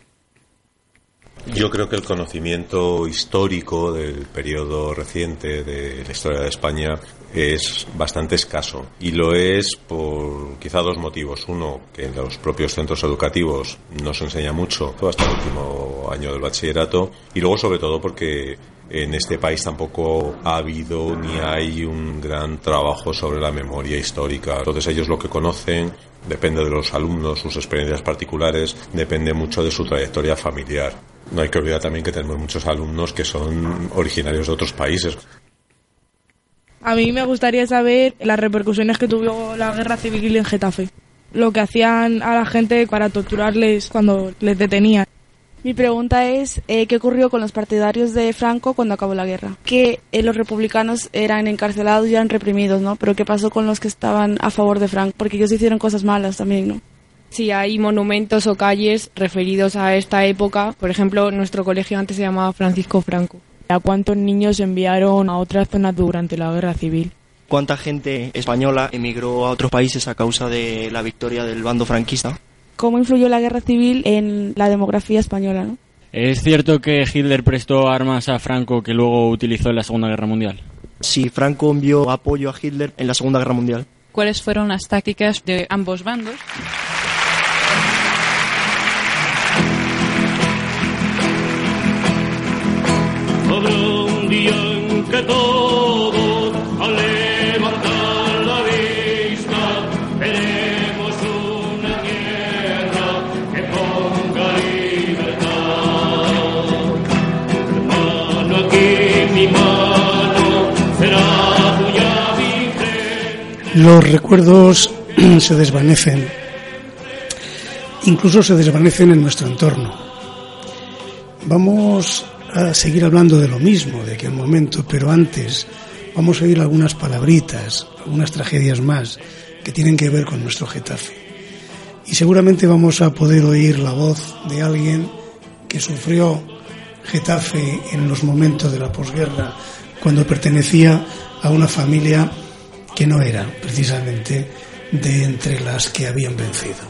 Yo creo que el conocimiento histórico del periodo reciente de la historia de España es bastante escaso y lo es por quizá dos motivos. Uno, que en los propios centros educativos no se enseña mucho hasta el último año del bachillerato y luego sobre todo porque en este país tampoco ha habido ni hay un gran trabajo sobre la memoria histórica. Entonces ellos lo que conocen depende de los alumnos, sus experiencias particulares, depende mucho de su trayectoria familiar. No hay que olvidar también que tenemos muchos alumnos que son originarios de otros países. A mí me gustaría saber las repercusiones que tuvo la guerra civil en Getafe. Lo que hacían a la gente para torturarles cuando les detenían. Mi pregunta es, eh, ¿qué ocurrió con los partidarios de Franco cuando acabó la guerra? Que eh, los republicanos eran encarcelados y eran reprimidos, ¿no? Pero ¿qué pasó con los que estaban a favor de Franco? Porque ellos hicieron cosas malas también, ¿no? Si hay monumentos o calles referidos a esta época, por ejemplo, nuestro colegio antes se llamaba Francisco Franco. ¿A cuántos niños enviaron a otras zonas durante la guerra civil? ¿Cuánta gente española emigró a otros países a causa de la victoria del bando franquista? ¿Cómo influyó la guerra civil en la demografía española, no? ¿Es cierto que Hitler prestó armas a Franco que luego utilizó en la Segunda Guerra Mundial? Sí, Franco envió apoyo a Hitler en la Segunda Guerra Mundial. ¿Cuáles fueron las tácticas de ambos bandos? Habrá un día en que todos Los recuerdos se desvanecen, incluso se desvanecen en nuestro entorno. Vamos a seguir hablando de lo mismo de aquel momento, pero antes vamos a oír algunas palabritas, algunas tragedias más que tienen que ver con nuestro Getafe. Y seguramente vamos a poder oír la voz de alguien que sufrió Getafe en los momentos de la posguerra, cuando pertenecía a una familia que no era precisamente de entre las que habían vencido.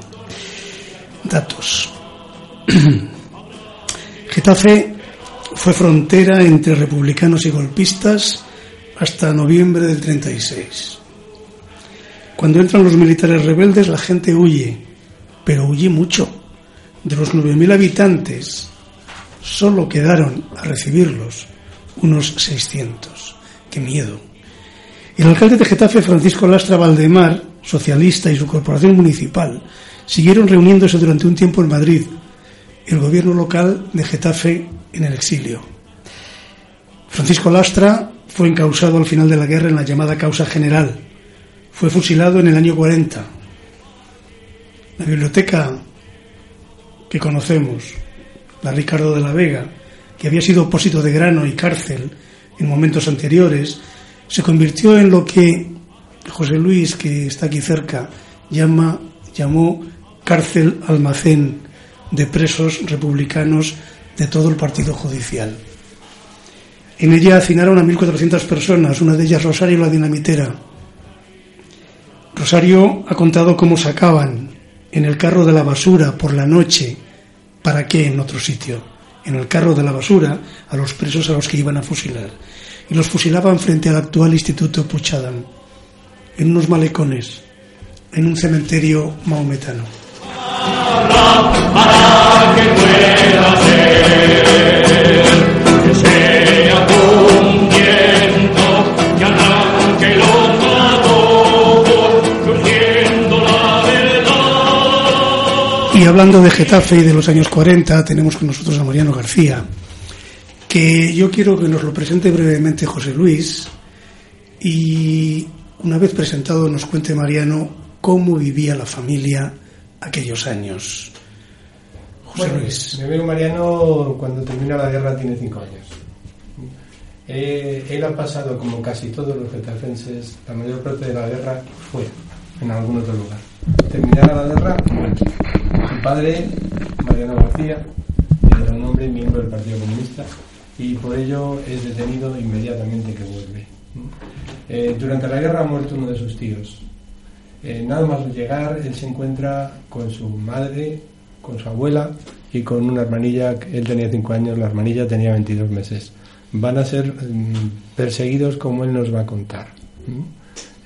Datos. Getafe fue frontera entre republicanos y golpistas hasta noviembre del 36. Cuando entran los militares rebeldes la gente huye, pero huye mucho. De los 9.000 habitantes, solo quedaron a recibirlos unos 600. ¡Qué miedo! El alcalde de Getafe, Francisco Lastra Valdemar, socialista, y su corporación municipal siguieron reuniéndose durante un tiempo en Madrid, el gobierno local de Getafe en el exilio. Francisco Lastra fue encausado al final de la guerra en la llamada causa general. Fue fusilado en el año 40. La biblioteca que conocemos, la Ricardo de la Vega, que había sido opósito de grano y cárcel en momentos anteriores, se convirtió en lo que José Luis, que está aquí cerca, llama, llamó cárcel almacén de presos republicanos de todo el partido judicial. En ella hacinaron a 1.400 personas, una de ellas Rosario la dinamitera. Rosario ha contado cómo sacaban en el carro de la basura por la noche, ¿para qué en otro sitio? En el carro de la basura a los presos a los que iban a fusilar. Y los fusilaban frente al actual Instituto Puchadam, en unos malecones, en un cementerio maometano. Y hablando de Getafe y de los años 40, tenemos con nosotros a Mariano García, que yo quiero que nos lo presente brevemente José Luis y una vez presentado nos cuente Mariano cómo vivía la familia aquellos años. José Bueno, Luis. Mi amigo Mariano, cuando termina la guerra, tiene cinco años. Eh, él ha pasado, como casi todos los getafenses, la mayor parte de la guerra fuera, en algún otro lugar. Terminada la guerra, aquí. Su padre, Mariano García, era un hombre miembro del Partido Comunista y por ello es detenido inmediatamente que vuelve. Eh, durante la guerra ha muerto uno de sus tíos. Eh, nada más llegar, él se encuentra con su madre, con su abuela y con una hermanilla, él tenía 5 años, la hermanilla tenía 22 meses. Van a ser mm, perseguidos como él nos va a contar.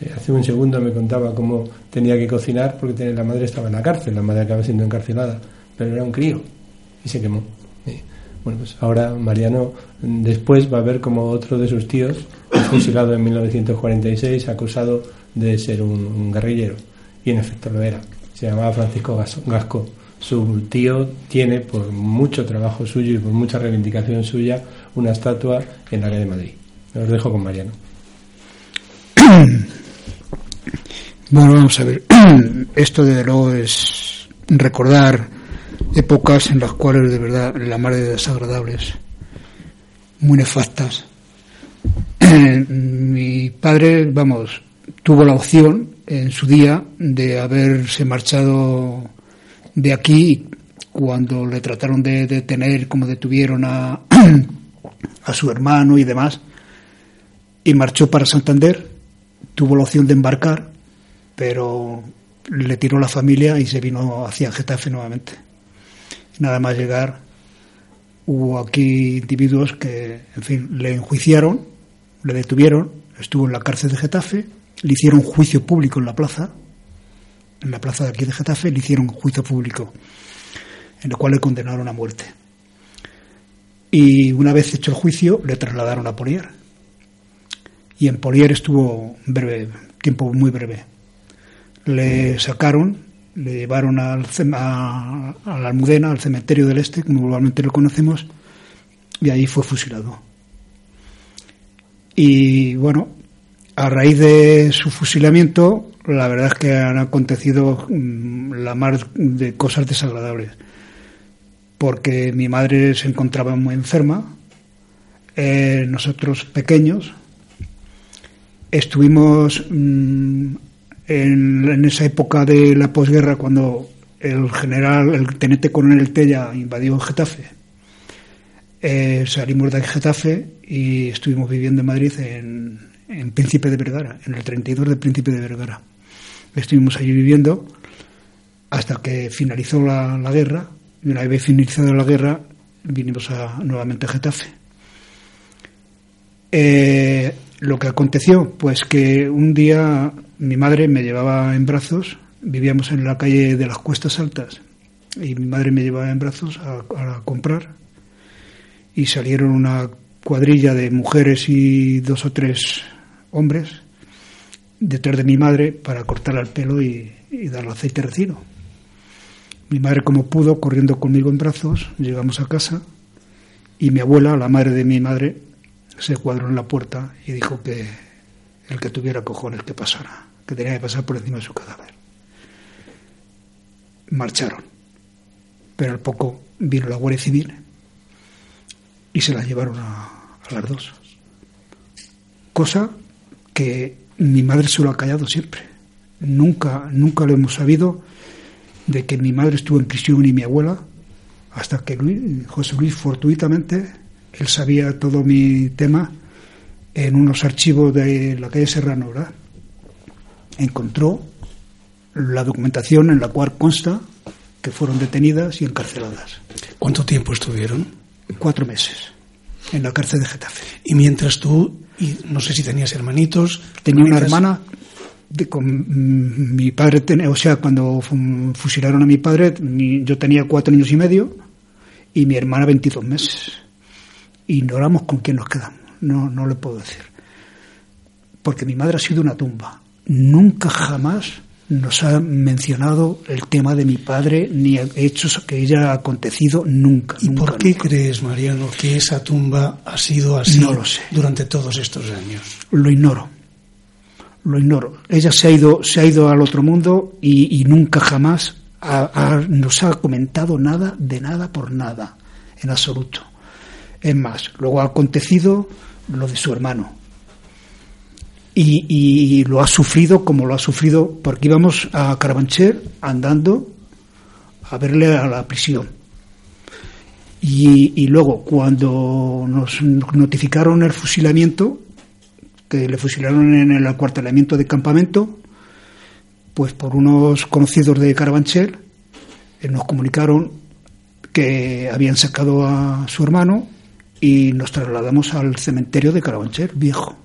Eh, hace un segundo me contaba cómo tenía que cocinar porque la madre estaba en la cárcel, la madre acaba siendo encarcelada, pero era un crío y se quemó. Bueno, pues ahora Mariano después va a ver como otro de sus tíos fusilado en 1946 acusado de ser un, guerrillero y en efecto lo era. Se llamaba Francisco Gas- Gasco. Su tío tiene, por mucho trabajo suyo y por mucha reivindicación suya, una estatua en la calle de Madrid. Os dejo con Mariano. Bueno, vamos a ver. Esto desde luego es recordar épocas en las cuales de verdad la mar de desagradables, muy nefastas. Mi padre, vamos, tuvo la opción en su día de haberse marchado de aquí cuando le trataron de detener, como detuvieron a, a su hermano y demás, y marchó para Santander, tuvo la opción de embarcar, pero le tiró la familia y se vino hacia Getafe nuevamente. Nada más llegar, hubo aquí individuos que, en fin, le enjuiciaron, le detuvieron, estuvo en la cárcel de Getafe, le hicieron juicio público en la plaza, en la plaza de aquí de Getafe, le hicieron juicio público, en el cual le condenaron a muerte. Y una vez hecho el juicio, le trasladaron a Polier. Y en Polier estuvo breve, tiempo muy breve. Le sacaron, le llevaron al, a, la Almudena, al cementerio del Este, como normalmente lo conocemos, y ahí fue fusilado. Y bueno, a raíz de su fusilamiento, la verdad es que han acontecido mm, la mar de cosas desagradables. Porque mi madre se encontraba muy enferma, eh, nosotros pequeños, estuvimos mm, en, esa época de la posguerra cuando el general, el teniente coronel Tella invadió Getafe eh, salimos de Getafe y estuvimos viviendo en Madrid en, en Príncipe de Vergara, en el 32 de Príncipe de Vergara. Estuvimos allí viviendo hasta que finalizó la, la guerra y una vez finalizada la guerra vinimos a, nuevamente a Getafe. Eh, lo que aconteció, pues que un día mi madre me llevaba en brazos, vivíamos en la calle de las Cuestas Altas, y mi madre me llevaba en brazos a, comprar, y salieron una cuadrilla de mujeres y dos o tres hombres detrás de mi madre para cortarle el pelo y, y darle aceite recino. Mi madre, como pudo, corriendo conmigo en brazos, llegamos a casa y mi abuela, la madre de mi madre, se cuadró en la puerta y dijo que el que tuviera cojones que pasara, que tenía que pasar por encima de su cadáver. Marcharon, pero al poco vino la Guardia Civil y se la llevaron a, las dos. Cosa que mi madre se lo ha callado siempre. Nunca, nunca lo hemos sabido de que mi madre estuvo en prisión y mi abuela, hasta que Luis, José Luis fortuitamente, él sabía todo mi tema en unos archivos de la calle Serrano, ¿verdad? Encontró la documentación en la cual consta que fueron detenidas y encarceladas. ¿Cuánto tiempo estuvieron? Cuatro meses en la cárcel de Getafe. Y mientras tú, y no sé si tenías hermanitos. Tenía una hermana de, con mm, mi padre, ten, o sea, cuando fu- fusilaron a mi padre, mi- yo tenía cuatro años y medio y mi hermana 22 meses. Ignoramos con quién nos quedamos, no, no le puedo decir. Porque mi madre ha sido una tumba. Nunca jamás nos ha mencionado el tema de mi padre ni hechos que haya acontecido nunca. ¿Y nunca, por qué nunca. crees, Mariano, que esa tumba ha sido así No lo sé. durante todos estos años? Lo ignoro. Lo ignoro. Ella se ha ido, se ha ido al otro mundo y, y nunca jamás ha- ha- nos ha comentado nada de nada por nada, en absoluto. Es más, luego ha acontecido lo de su hermano. Y, y lo ha sufrido como lo ha sufrido, porque íbamos a Carabanchel andando a verle a la prisión. Y, luego, cuando nos notificaron el fusilamiento, que le fusilaron en el acuartelamiento de campamento, pues por unos conocidos de Carabanchel, eh, nos comunicaron que habían sacado a su hermano y nos trasladamos al cementerio de Carabanchel, viejo.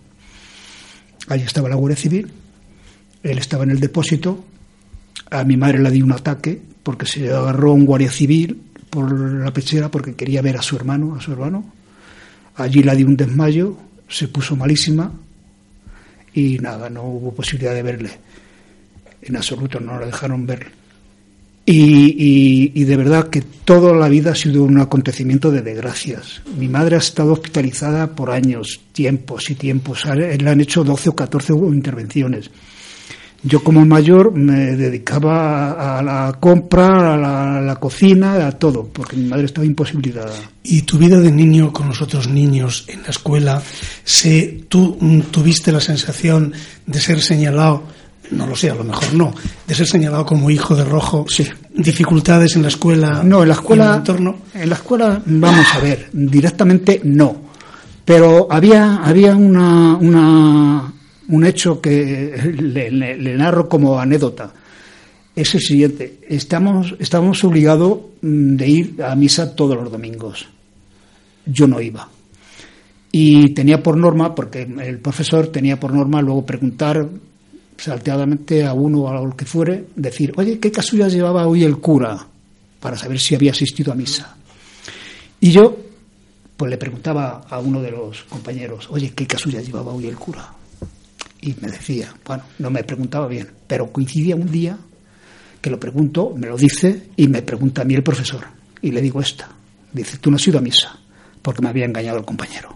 Allí estaba la Guardia Civil, él estaba en el depósito, a mi madre le dio un ataque porque se agarró un guardia civil por la pechera porque quería ver a su hermano, a su hermano. Allí le dio un desmayo, se puso malísima y nada, no hubo posibilidad de verle. En absoluto, no la dejaron verle. Y, y- y de verdad que toda la vida ha sido un acontecimiento de desgracias. Mi madre ha estado hospitalizada por años, tiempos y tiempos. A- Le han hecho 12 o 14 intervenciones. Yo como mayor me dedicaba a, a la compra, a la, a la cocina, a todo, porque mi madre estaba imposibilitada. ¿Y tu vida de niño con los otros niños en la escuela, se, tú mm, tuviste la sensación de ser señalado, no lo sé, a lo mejor no, de ser señalado como hijo de rojo? Sí. ¿Dificultades en la escuela? No, en la escuela, en el entorno? en la escuela, vamos a ver, directamente no. Pero había, había una, una, un hecho que le, le- le narro como anécdota. Es el siguiente. Estamos, estamos obligados mm, de ir a misa todos los domingos. Yo no iba. Y tenía por norma, porque el profesor tenía por norma luego preguntar salteadamente a uno o a lo que fuere, decir, oye, ¿qué casullas llevaba hoy el cura? Para saber si había asistido a misa. Y yo, pues le preguntaba a uno de los compañeros, oye, ¿qué casullas llevaba hoy el cura? Y me decía, bueno, no me preguntaba bien, pero coincidía un día que lo pregunto, me lo dice y me pregunta a mí el profesor. Y le digo esta. Dice, tú no has ido a misa, porque me había engañado el compañero.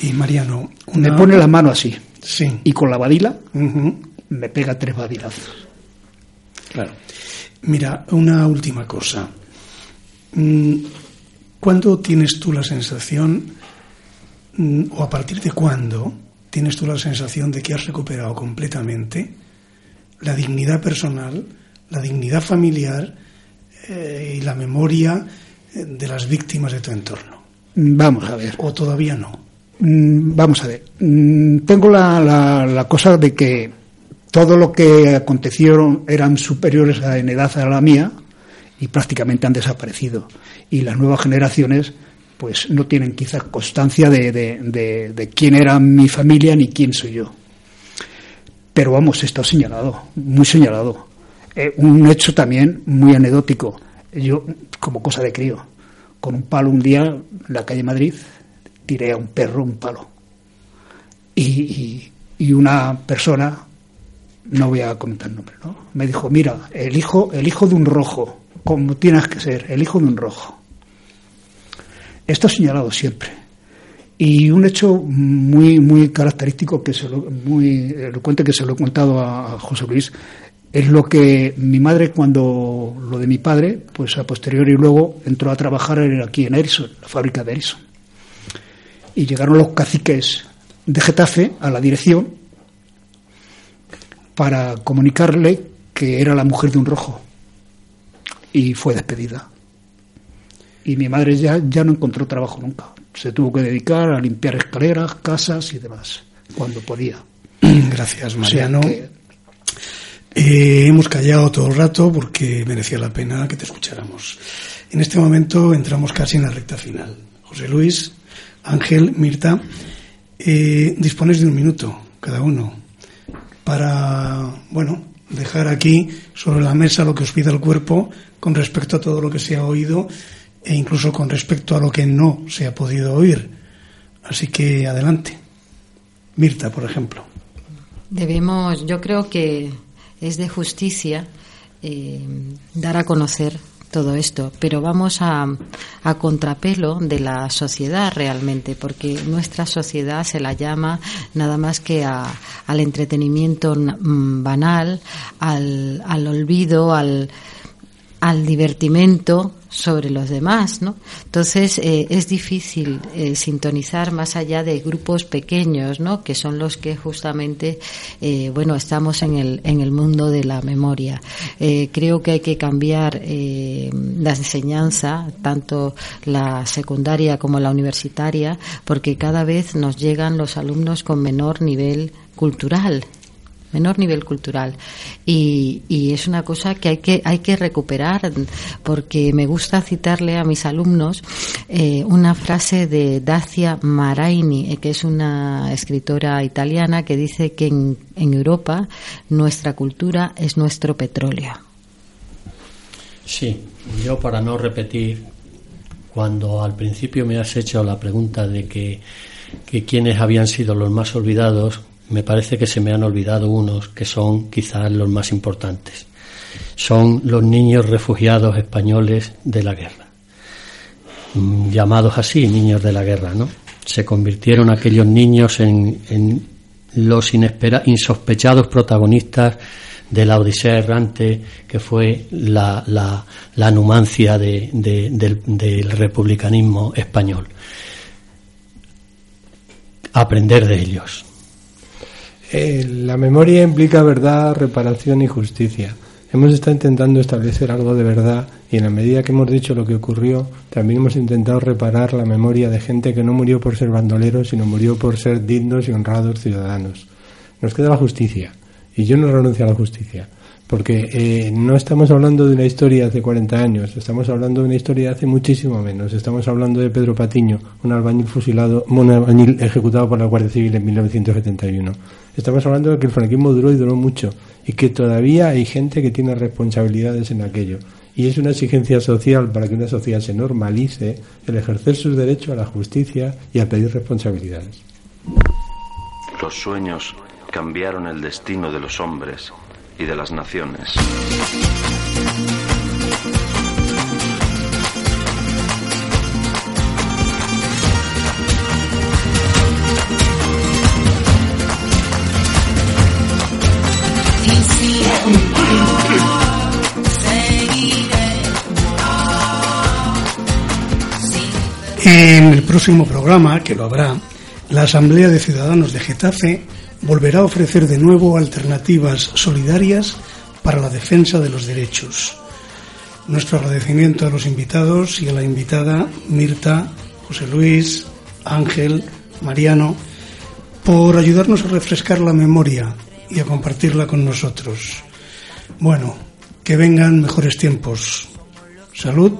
Y Mariano, Me pone la mano así. Sí. Y con la badila me pega tres badilazos. Claro. Mira, una última cosa. Mm, ¿Cuándo tienes tú la sensación, mm, o a partir de cuándo tienes tú la sensación de que has recuperado completamente la dignidad personal, la dignidad familiar eh, y la memoria eh, de las víctimas de tu entorno? Vamos a ver. ¿O todavía no? Mm, Vamos a ver. Mm, Tengo la, la- cosa de que todo lo que acontecieron eran superiores en edad a la mía y prácticamente han desaparecido. Y las nuevas generaciones pues no tienen quizás constancia de, de- de- de quién era mi familia ni quién soy yo. Pero vamos, está señalado, muy señalado. Eh, un hecho también muy anecdótico. Yo, como cosa de crío, con un palo un día en la calle Madrid, tiré a un perro un palo. Y, y- una persona, no voy a comentar el nombre, ¿no? me dijo, mira, el hijo, el hijo de un rojo, como tienes que ser, el hijo de un rojo. Esto es señalado siempre. Y un hecho muy, muy característico, que se lo, muy elocuente, que se lo he contado a, a José Luis, es lo que mi madre, cuando lo de mi padre, pues a posteriori luego entró a trabajar aquí en Ericsson, la fábrica de Ericsson. Y llegaron los caciques de Getafe a la dirección para comunicarle que era la mujer de un rojo. Y fue despedida. Y mi madre ya, ya no encontró trabajo nunca. Se tuvo que dedicar a limpiar escaleras, casas y demás, cuando podía. Gracias, O sea Mariano. que- Eh, hemos callado todo el rato porque merecía la pena que te escucháramos. En este momento entramos casi en la recta final. José Luis, Ángel, Mirta, eh, dispones de un minuto cada uno para, bueno, dejar aquí sobre la mesa lo que os pida el cuerpo con respecto a todo lo que se ha oído e incluso con respecto a lo que no se ha podido oír. Así que adelante. Mirta, por ejemplo. Debemos, yo creo que es de justicia eh, dar a conocer todo esto, pero vamos a, a contrapelo de la sociedad realmente, porque nuestra sociedad se la llama nada más que a- al entretenimiento mm, banal, al, al olvido, al, al divertimento sobre los demás, ¿no? Entonces eh, es difícil eh, sintonizar más allá de grupos pequeños, ¿no? Que son los que justamente, eh, bueno, estamos en el en el mundo de la memoria. Eh, creo que hay que cambiar eh, la enseñanza, tanto la secundaria como la universitaria, porque cada vez nos llegan los alumnos con menor nivel cultural menor nivel cultural. Y, es una cosa que hay que hay que recuperar porque me gusta citarle a mis alumnos eh, una frase de Dacia Maraini eh, que es una escritora italiana que dice que en, en Europa nuestra cultura es nuestro petróleo. Sí, yo para no repetir, cuando al principio me has hecho la pregunta de que, que quiénes habían sido los más olvidados, me parece que se me han olvidado unos que son quizás los más importantes. Son los niños refugiados españoles de la guerra, Mm, llamados así, niños de la guerra, ¿no? Se convirtieron aquellos niños en, los insospechados protagonistas de la Odisea errante que fue la, la, numancia de- de- del, del republicanismo español. Aprender de ellos. Eh, la memoria implica verdad, reparación y justicia. Hemos estado intentando establecer algo de verdad y en la medida que hemos dicho lo que ocurrió, también hemos intentado reparar la memoria de gente que no murió por ser bandoleros, sino murió por ser dignos y honrados ciudadanos. Nos queda la justicia y yo no renuncio a la justicia porque eh, no estamos hablando de una historia de hace 40 años, estamos hablando de una historia de hace muchísimo menos. Estamos hablando de Pedro Patiño, un albañil fusilado, un albañil ejecutado por la Guardia Civil en 1971. Estamos hablando de que el franquismo duró y duró mucho y que todavía hay gente que tiene responsabilidades en aquello. Y es una exigencia social para que una sociedad se normalice el ejercer sus derechos a la justicia y a pedir responsabilidades. Los sueños cambiaron el destino de los hombres y de las naciones. En el próximo programa, que lo habrá, la Asamblea de Ciudadanos de Getafe volverá a ofrecer de nuevo alternativas solidarias para la defensa de los derechos. Nuestro agradecimiento a los invitados y a la invitada Mirta José Luis, Ángel, Mariano, por ayudarnos a refrescar la memoria y a compartirla con nosotros. Bueno, que vengan mejores tiempos. Salud.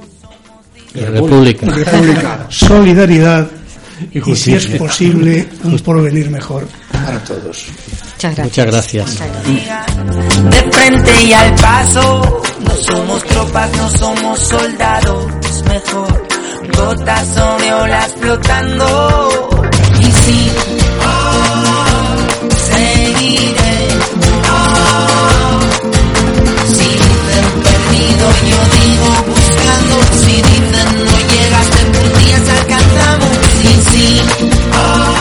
República. República. Solidaridad y, y si es posible, un porvenir mejor para todos. Muchas gracias. Muchas gracias. De frente y al paso, no somos tropas, no somos soldados, mejor gotas sobre olas flotando. Y si oh, seguiré, oh, sin perdido yo digo buscando, sin Oh.